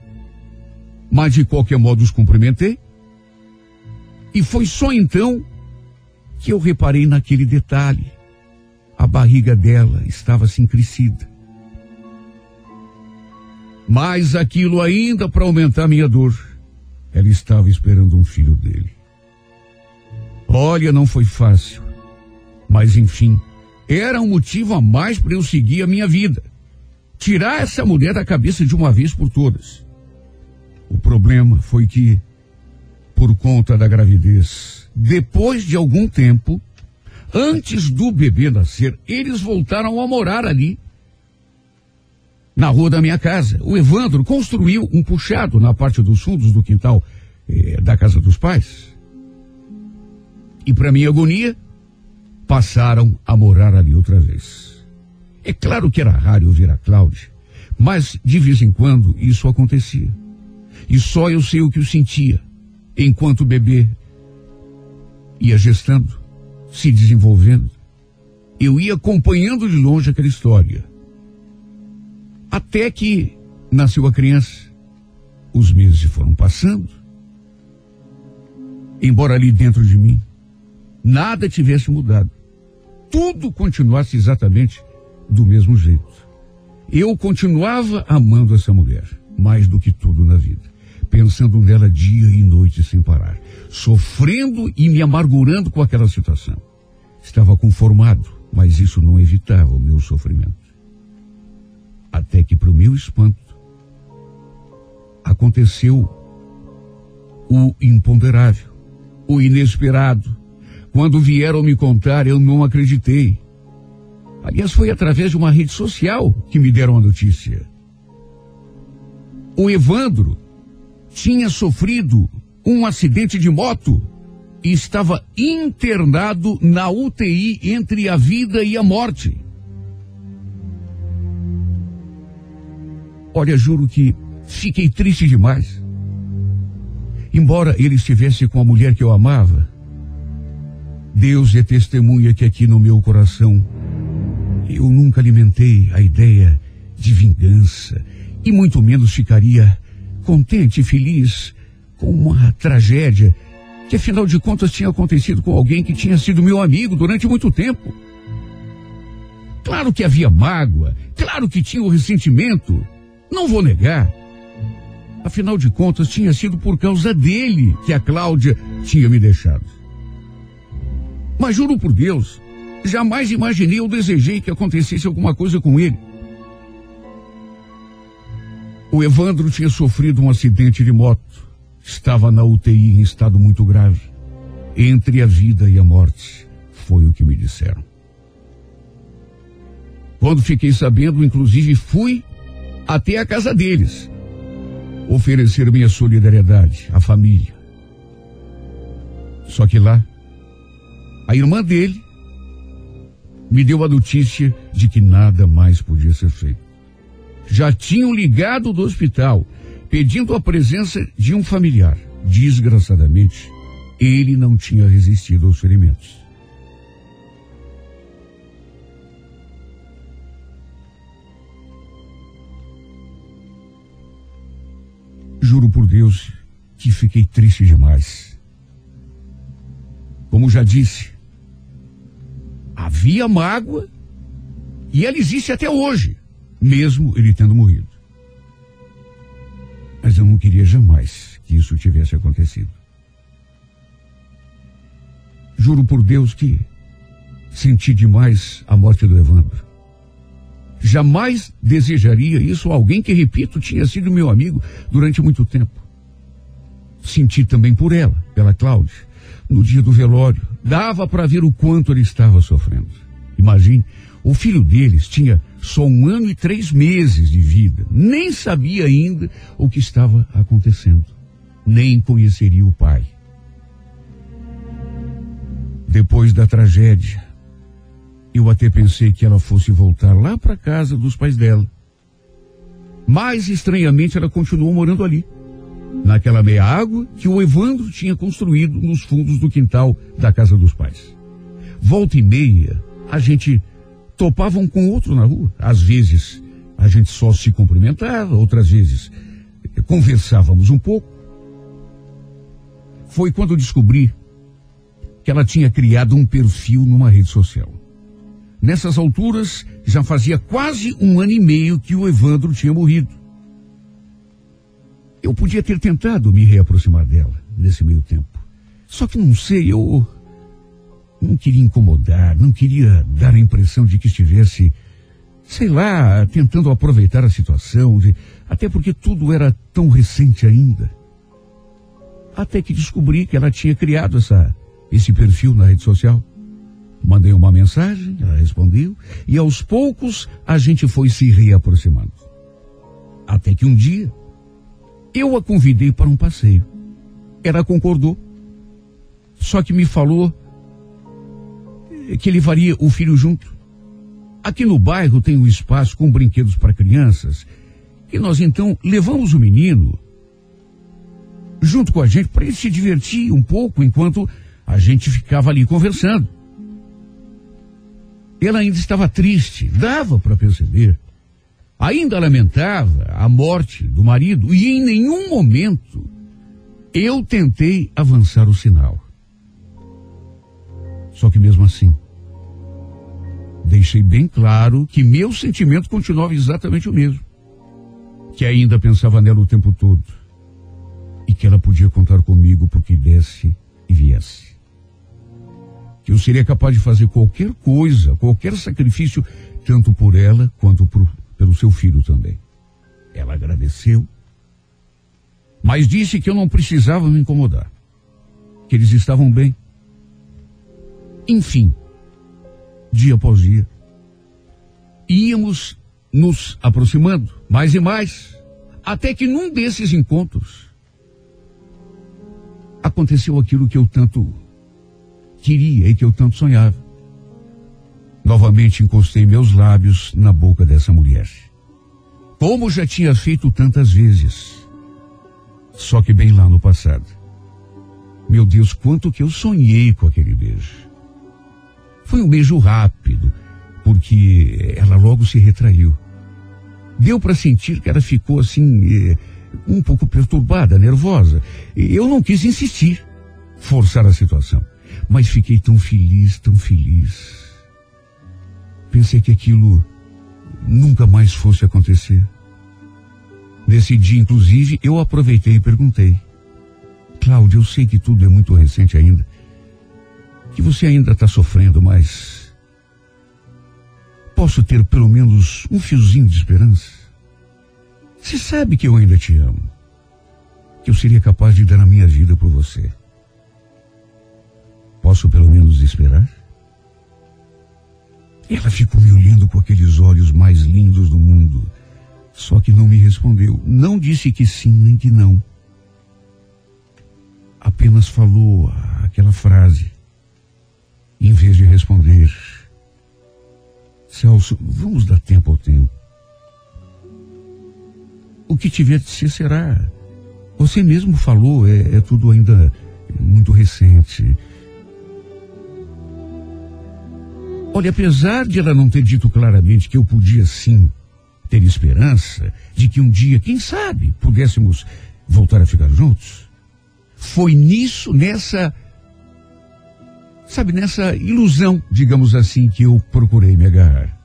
[SPEAKER 1] Mas de qualquer modo os cumprimentei. E foi só então que eu reparei naquele detalhe. Barriga dela estava assim crescida. Mais aquilo ainda para aumentar minha dor. Ela estava esperando um filho dele. Olha, não foi fácil. Mas enfim, era um motivo a mais para eu seguir a minha vida. Tirar essa mulher da cabeça de uma vez por todas. O problema foi que, por conta da gravidez, depois de algum tempo, antes do bebê nascer, eles voltaram a morar ali. Na rua da minha casa. O Evandro construiu um puxado na parte dos fundos do quintal eh, da casa dos pais. E para minha agonia, passaram a morar ali outra vez. É claro que era raro eu ver a Cláudia, mas de vez em quando isso acontecia. E só eu sei o que eu sentia enquanto o bebê ia gestando, se desenvolvendo. Eu ia acompanhando de longe aquela história. Até que nasceu a criança. Os meses foram passando. Embora ali dentro de mim nada tivesse mudado. Tudo continuasse exatamente do mesmo jeito. Eu continuava amando essa mulher, mais do que tudo na vida. Pensando nela dia e noite sem parar, sofrendo e me amargurando com aquela situação. Estava conformado, mas isso não evitava o meu sofrimento. Até que, para o meu espanto, aconteceu o imponderável, o inesperado. Quando vieram me contar, eu não acreditei. Aliás, foi através de uma rede social que me deram a notícia. O Evandro tinha sofrido um acidente de moto e estava internado na UTI entre a vida e a morte. Olha, juro que fiquei triste demais. Embora ele estivesse com a mulher que eu amava, Deus é testemunha que aqui no meu coração eu nunca alimentei a ideia de vingança e muito menos ficaria contente e feliz com uma tragédia que afinal de contas tinha acontecido com alguém que tinha sido meu amigo durante muito tempo. Claro que havia mágoa, claro que tinha o ressentimento, não vou negar. Afinal de contas, tinha sido por causa dele que a Cláudia tinha me deixado. Mas juro por Deus, jamais imaginei ou desejei que acontecesse alguma coisa com ele. O Evandro tinha sofrido um acidente de moto. Estava na UTI em estado muito grave. Entre a vida e a morte, foi o que me disseram. Quando fiquei sabendo, inclusive fui até a casa deles oferecer minha solidariedade à família. Só que lá, a irmã dele me deu a notícia de que nada mais podia ser feito. Já tinham ligado do hospital pedindo a presença de um familiar. Desgraçadamente, ele não tinha resistido aos ferimentos. Juro por Deus que fiquei triste demais. Como já disse, havia mágoa e ela existe até hoje, mesmo ele tendo morrido. Mas eu não queria jamais que isso tivesse acontecido. Juro por Deus que senti demais a morte do Evandro. Jamais desejaria isso a alguém que, repito, tinha sido meu amigo durante muito tempo. Senti também por ela, pela Cláudia, no dia do velório. Dava para ver o quanto ele estava sofrendo. Imagine, o filho deles tinha só um ano e três meses de vida. Nem sabia ainda o que estava acontecendo. Nem conheceria o pai. Depois da tragédia, eu até pensei que ela fosse voltar lá para casa dos pais dela. Mas estranhamente ela continuou morando ali, naquela meia água que o Evandro tinha construído nos fundos do quintal da casa dos pais. Volta e meia, a gente topava um com outro na rua. Às vezes a gente só se cumprimentava, outras vezes conversávamos um pouco. Foi quando descobri que ela tinha criado um perfil numa rede social. Nessas alturas, já fazia quase um ano e meio que o Evandro tinha morrido. Eu podia ter tentado me reaproximar dela nesse meio tempo. Só que não sei, eu não queria incomodar, não queria dar a impressão de que estivesse, sei lá, tentando aproveitar a situação, de, até porque tudo era tão recente ainda. Até que descobri que ela tinha criado essa, esse perfil na rede social. Mandei uma mensagem, ela respondeu, e aos poucos a gente foi se reaproximando. Até que um dia, eu a convidei para um passeio. Ela concordou. Só que me falou que levaria o filho junto. Aqui no bairro tem um espaço com brinquedos para crianças, e nós então levamos o menino junto com a gente para ele se divertir um pouco enquanto a gente ficava ali conversando. Ela ainda estava triste, dava para perceber. Ainda lamentava a morte do marido e em nenhum momento eu tentei avançar o sinal. Só que mesmo assim, deixei bem claro que meu sentimento continuava exatamente o mesmo. Que ainda pensava nela o tempo todo. e que ela podia contar comigo porque desse e viesse. Que eu seria capaz de fazer qualquer coisa, qualquer sacrifício, tanto por ela quanto por, pelo seu filho também. Ela agradeceu, mas disse que eu não precisava me incomodar, que eles estavam bem. Enfim, dia após dia, íamos nos aproximando mais e mais, até que num desses encontros aconteceu aquilo que eu tanto queria e que eu tanto sonhava. Novamente encostei meus lábios na boca dessa mulher. Como já tinha feito tantas vezes. Só que bem lá no passado. Meu Deus, quanto que eu sonhei com aquele beijo. Foi um beijo rápido, porque ela logo se retraiu. Deu para sentir que ela ficou assim, eh, um pouco perturbada, nervosa. Eu não quis insistir, forçar a situação, mas fiquei tão feliz, tão feliz. Pensei que aquilo nunca mais fosse acontecer. Nesse dia, inclusive, eu aproveitei e perguntei: Cláudia, eu sei que tudo é muito recente ainda, que você ainda está sofrendo, mas posso ter pelo menos um fiozinho de esperança? Você sabe que eu ainda te amo, que eu seria capaz de dar a minha vida por você. Posso pelo menos esperar? Ela ficou me olhando com aqueles olhos mais lindos do mundo, só que não me respondeu. Não disse que sim nem que não. Apenas falou aquela frase. Em vez de responder, Celso, vamos dar tempo ao tempo. O que tiver de ser será. Você mesmo falou, é, é tudo ainda muito recente. Olha, apesar de ela não ter dito claramente que eu podia sim ter esperança de que um dia, quem sabe, pudéssemos voltar a ficar juntos, foi nisso, nessa, sabe, nessa ilusão, digamos assim, que eu procurei me agarrar.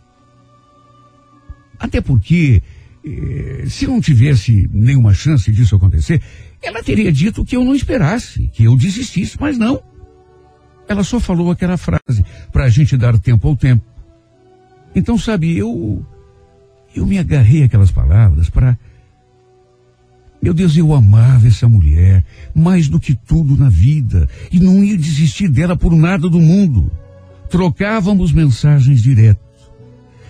[SPEAKER 1] Até porque, eh, se não tivesse nenhuma chance disso acontecer, ela teria dito que eu não esperasse, que eu desistisse, mas não. Ela só falou aquela frase para a gente dar tempo ao tempo. Então, sabe, eu eu me agarrei àquelas palavras para meu Deus, eu amava essa mulher mais do que tudo na vida e não ia desistir dela por nada do mundo. Trocávamos mensagens direto.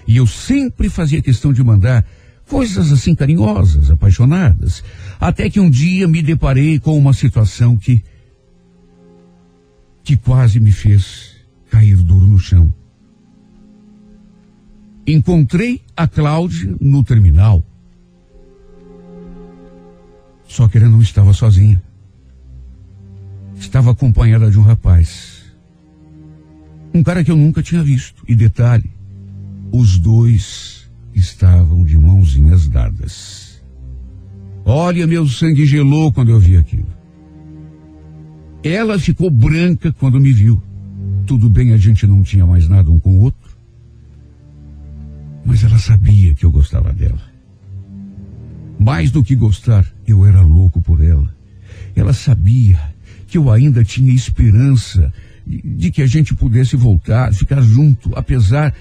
[SPEAKER 1] E eu sempre fazia questão de mandar coisas assim carinhosas, apaixonadas, até que um dia me deparei com uma situação que que quase me fez cair duro no chão. Encontrei a Cláudia no terminal. Só que ela não estava sozinha. Estava acompanhada de um rapaz. Um cara que eu nunca tinha visto. E detalhe, os dois estavam de mãozinhas dadas. Olha, meu sangue gelou quando eu vi aquilo. Ela ficou branca quando me viu. Tudo bem, a gente não tinha mais nada um com o outro. Mas ela sabia que eu gostava dela. Mais do que gostar, eu era louco por ela. Ela sabia que eu ainda tinha esperança de, que a gente pudesse voltar, ficar junto, apesar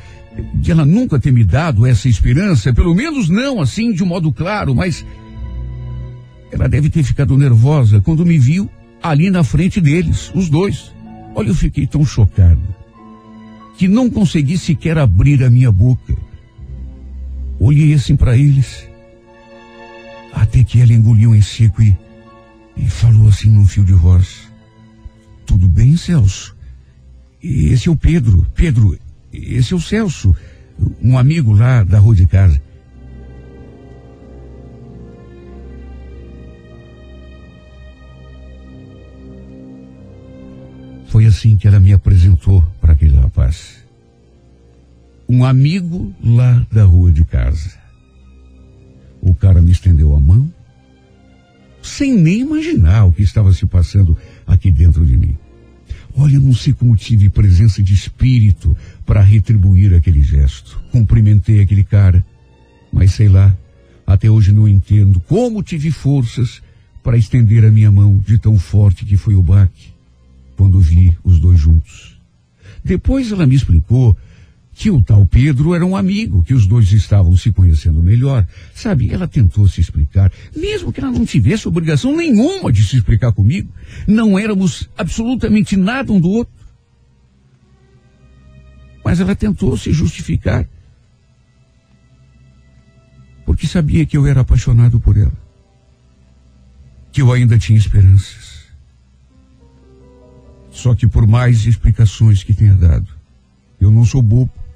[SPEAKER 1] de ela nunca ter me dado essa esperança, pelo menos não assim de um modo claro, mas ela deve ter ficado nervosa quando me viu ali na frente deles, os dois. Olha, eu fiquei tão chocado que não consegui sequer abrir a minha boca. Olhei assim para eles, até que ela engoliu em seco e, e falou assim num fio de voz: Tudo bem, Celso? Esse é o Pedro. Pedro, esse é o Celso, um amigo lá da rua de casa. Foi assim que ela me apresentou para aquele rapaz. Um amigo lá da rua de casa. O cara me estendeu a mão, sem nem imaginar o que estava se passando aqui dentro de mim. Olha, não sei como tive presença de espírito para retribuir aquele gesto. Cumprimentei aquele cara, mas sei lá, até hoje não entendo como tive forças para estender a minha mão de tão forte que foi o baque quando vi os dois juntos. Depois ela me explicou que o tal Pedro era um amigo, que os dois estavam se conhecendo melhor. Sabe, ela tentou se explicar, mesmo que ela não tivesse obrigação nenhuma de se explicar comigo. Não éramos absolutamente nada um do outro. Mas ela tentou se justificar. Porque sabia que eu era apaixonado por ela. Que eu ainda tinha esperanças. Só que por mais explicações que tenha dado, eu não sou bobo.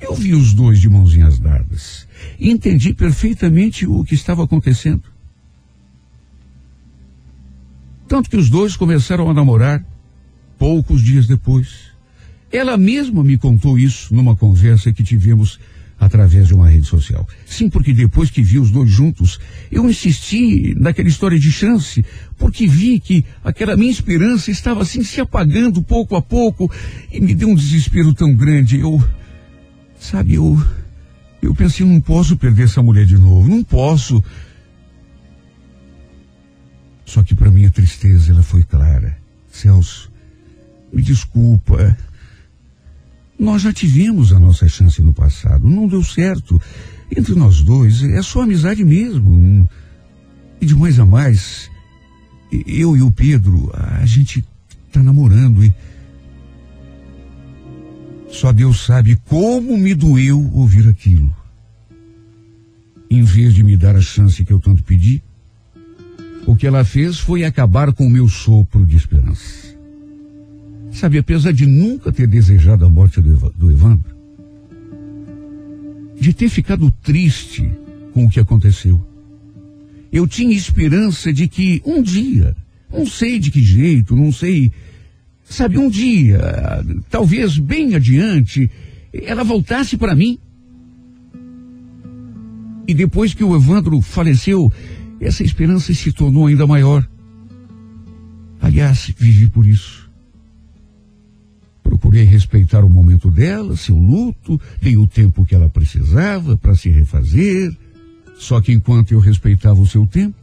[SPEAKER 1] Eu vi os dois de mãozinhas dadas. E entendi perfeitamente o que estava acontecendo. Tanto que os dois começaram a namorar poucos dias depois. Ela mesma me contou isso numa conversa que tivemos através de uma rede social. Sim, porque depois que vi os dois juntos, eu insisti naquela história de chance, porque vi que aquela minha esperança estava assim se apagando pouco a pouco e me deu um desespero tão grande. Eu, sabe, eu, eu pensei, não posso perder essa mulher de novo, não posso. Só que para minha tristeza ela foi clara. Celso, me desculpa. Nós já tivemos a nossa chance no passado, não deu certo. Entre nós dois, é só amizade mesmo. E de mais a mais, eu e o Pedro, a gente tá namorando e. Só Deus sabe como me doeu ouvir aquilo. Em vez de me dar a chance que eu tanto pedi, o que ela fez foi acabar com o meu sopro de esperança. Sabe, apesar de nunca ter desejado a morte do, do Evandro, de ter ficado triste com o que aconteceu, eu tinha esperança de que um dia, não sei de que jeito, não sei, sabe, um dia, talvez bem adiante, ela voltasse para mim. E depois que o Evandro faleceu, essa esperança se tornou ainda maior. Aliás, vivi por isso. Procurei respeitar o momento dela, seu luto, dei o tempo que ela precisava para se refazer. Só que enquanto eu respeitava o seu tempo,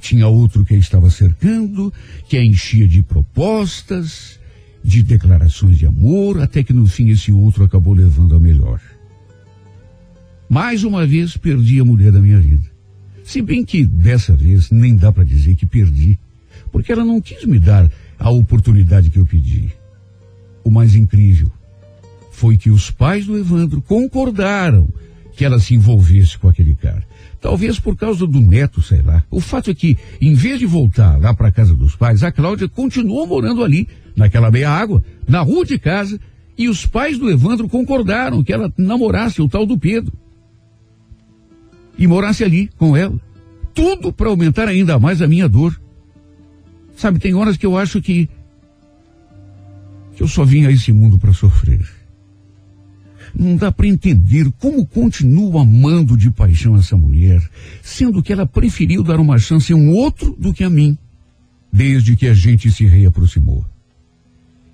[SPEAKER 1] tinha outro que a estava cercando, que a enchia de propostas, de declarações de amor, até que no fim esse outro acabou levando a melhor. Mais uma vez perdi a mulher da minha vida. Se bem que dessa vez nem dá para dizer que perdi, porque ela não quis me dar a oportunidade que eu pedi. O mais incrível foi que os pais do Evandro concordaram que ela se envolvesse com aquele cara. Talvez por causa do neto, sei lá. O fato é que, em vez de voltar lá para casa dos pais, a Cláudia continuou morando ali, naquela meia água, na rua de casa, e os pais do Evandro concordaram que ela namorasse o tal do Pedro. E morasse ali com ela. Tudo para aumentar ainda mais a minha dor. Sabe, tem horas que eu acho que que eu só vim a esse mundo para sofrer. Não dá para entender como continuo amando de paixão essa mulher, sendo que ela preferiu dar uma chance a um outro do que a mim, desde que a gente se reaproximou.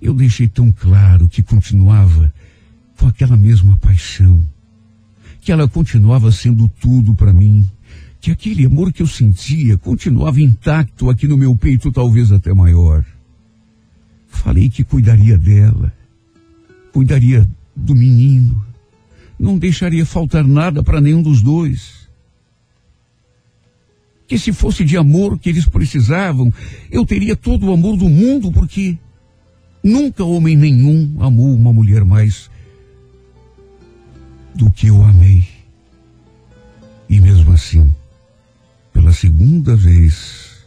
[SPEAKER 1] Eu deixei tão claro que continuava com aquela mesma paixão, que ela continuava sendo tudo para mim, que aquele amor que eu sentia continuava intacto aqui no meu peito, talvez até maior. Falei que cuidaria dela, cuidaria do menino, não deixaria faltar nada para nenhum dos dois. Que se fosse de amor que eles precisavam, eu teria todo o amor do mundo, porque nunca homem nenhum amou uma mulher mais do que eu amei. E mesmo assim, pela segunda vez,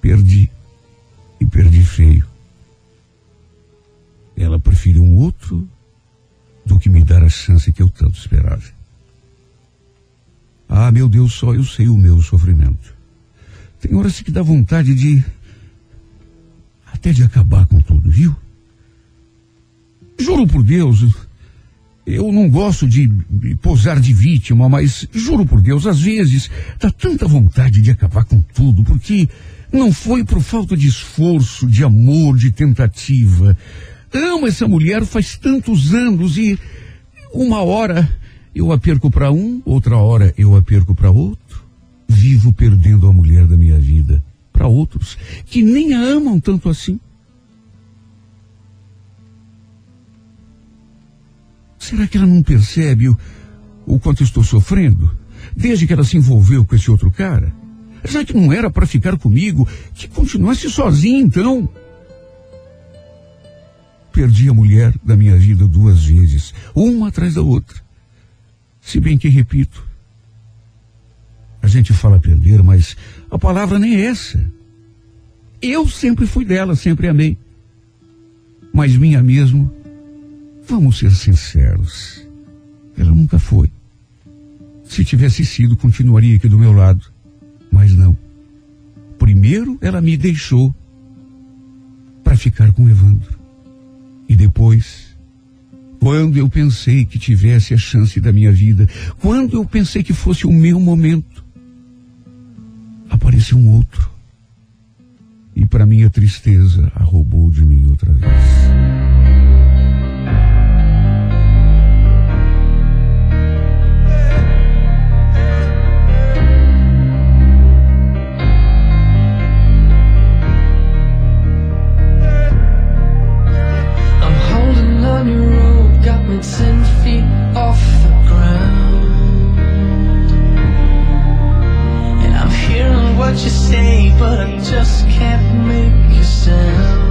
[SPEAKER 1] perdi. E perdi feio. Ela preferiu um outro do que me dar a chance que eu tanto esperava. Ah, meu Deus, só eu sei o meu sofrimento. Tem horas que dá vontade de. até de acabar com tudo, viu? Juro por Deus, eu não gosto de posar de vítima, mas juro por Deus, às vezes dá tanta vontade de acabar com tudo, porque não foi por falta de esforço, de amor, de tentativa. Amo essa mulher faz tantos anos e uma hora eu a perco para um, outra hora eu a perco para outro. vivo perdendo a mulher da minha vida para outros que nem a amam tanto assim. Será que ela não percebe o, o quanto estou sofrendo? Desde que ela se envolveu com esse outro cara? Já que não era para ficar comigo, que continuasse sozinha então. Perdi a mulher da minha vida duas vezes, uma atrás da outra. Se bem que repito, a gente fala perder, mas a palavra nem é essa. Eu sempre fui dela, sempre amei. Mas minha mesmo, vamos ser sinceros, ela nunca foi. Se tivesse sido, continuaria aqui do meu lado. Mas não. Primeiro ela me deixou para ficar com Evandro. E depois, quando eu pensei que tivesse a chance da minha vida, quando eu pensei que fosse o meu momento, apareceu um outro. E para minha tristeza, a roubou de mim outra vez.
[SPEAKER 4] Ten feet off the ground. And I'm hearing what you say, but I just can't make a sound.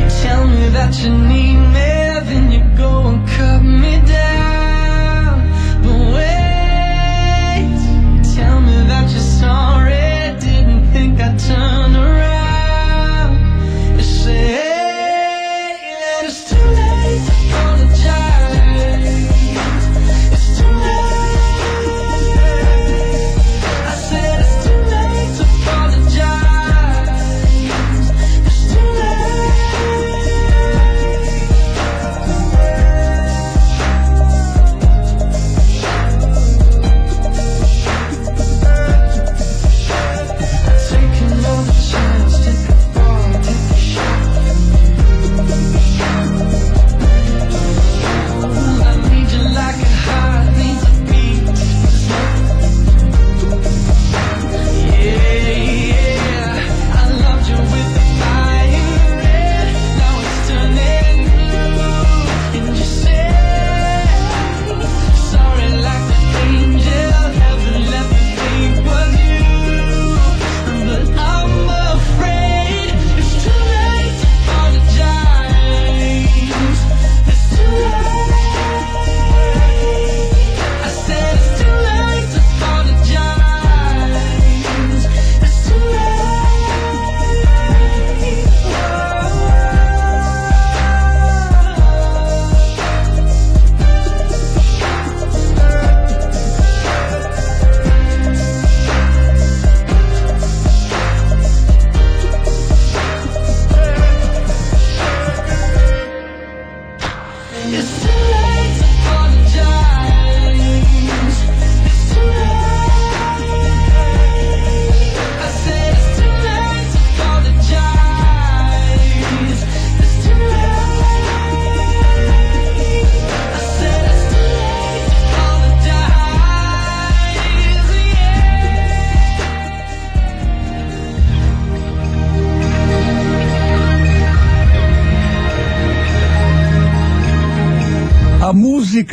[SPEAKER 4] You tell me that you need me, then you go and cut me down.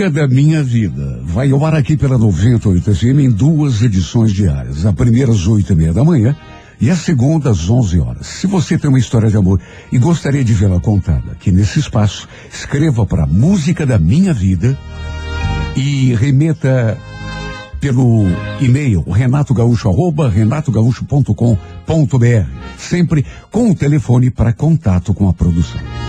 [SPEAKER 1] Música da minha vida vai ao ar aqui pela 98 FM em duas edições diárias. A primeira às oito e meia da manhã e a segunda às 11 horas. Se você tem uma história de amor e gostaria de vê-la contada aqui nesse espaço, escreva para Música da Minha Vida e remeta pelo e-mail renatogaúcho arroba renatogaúcho.com.br sempre com o telefone para contato com a produção.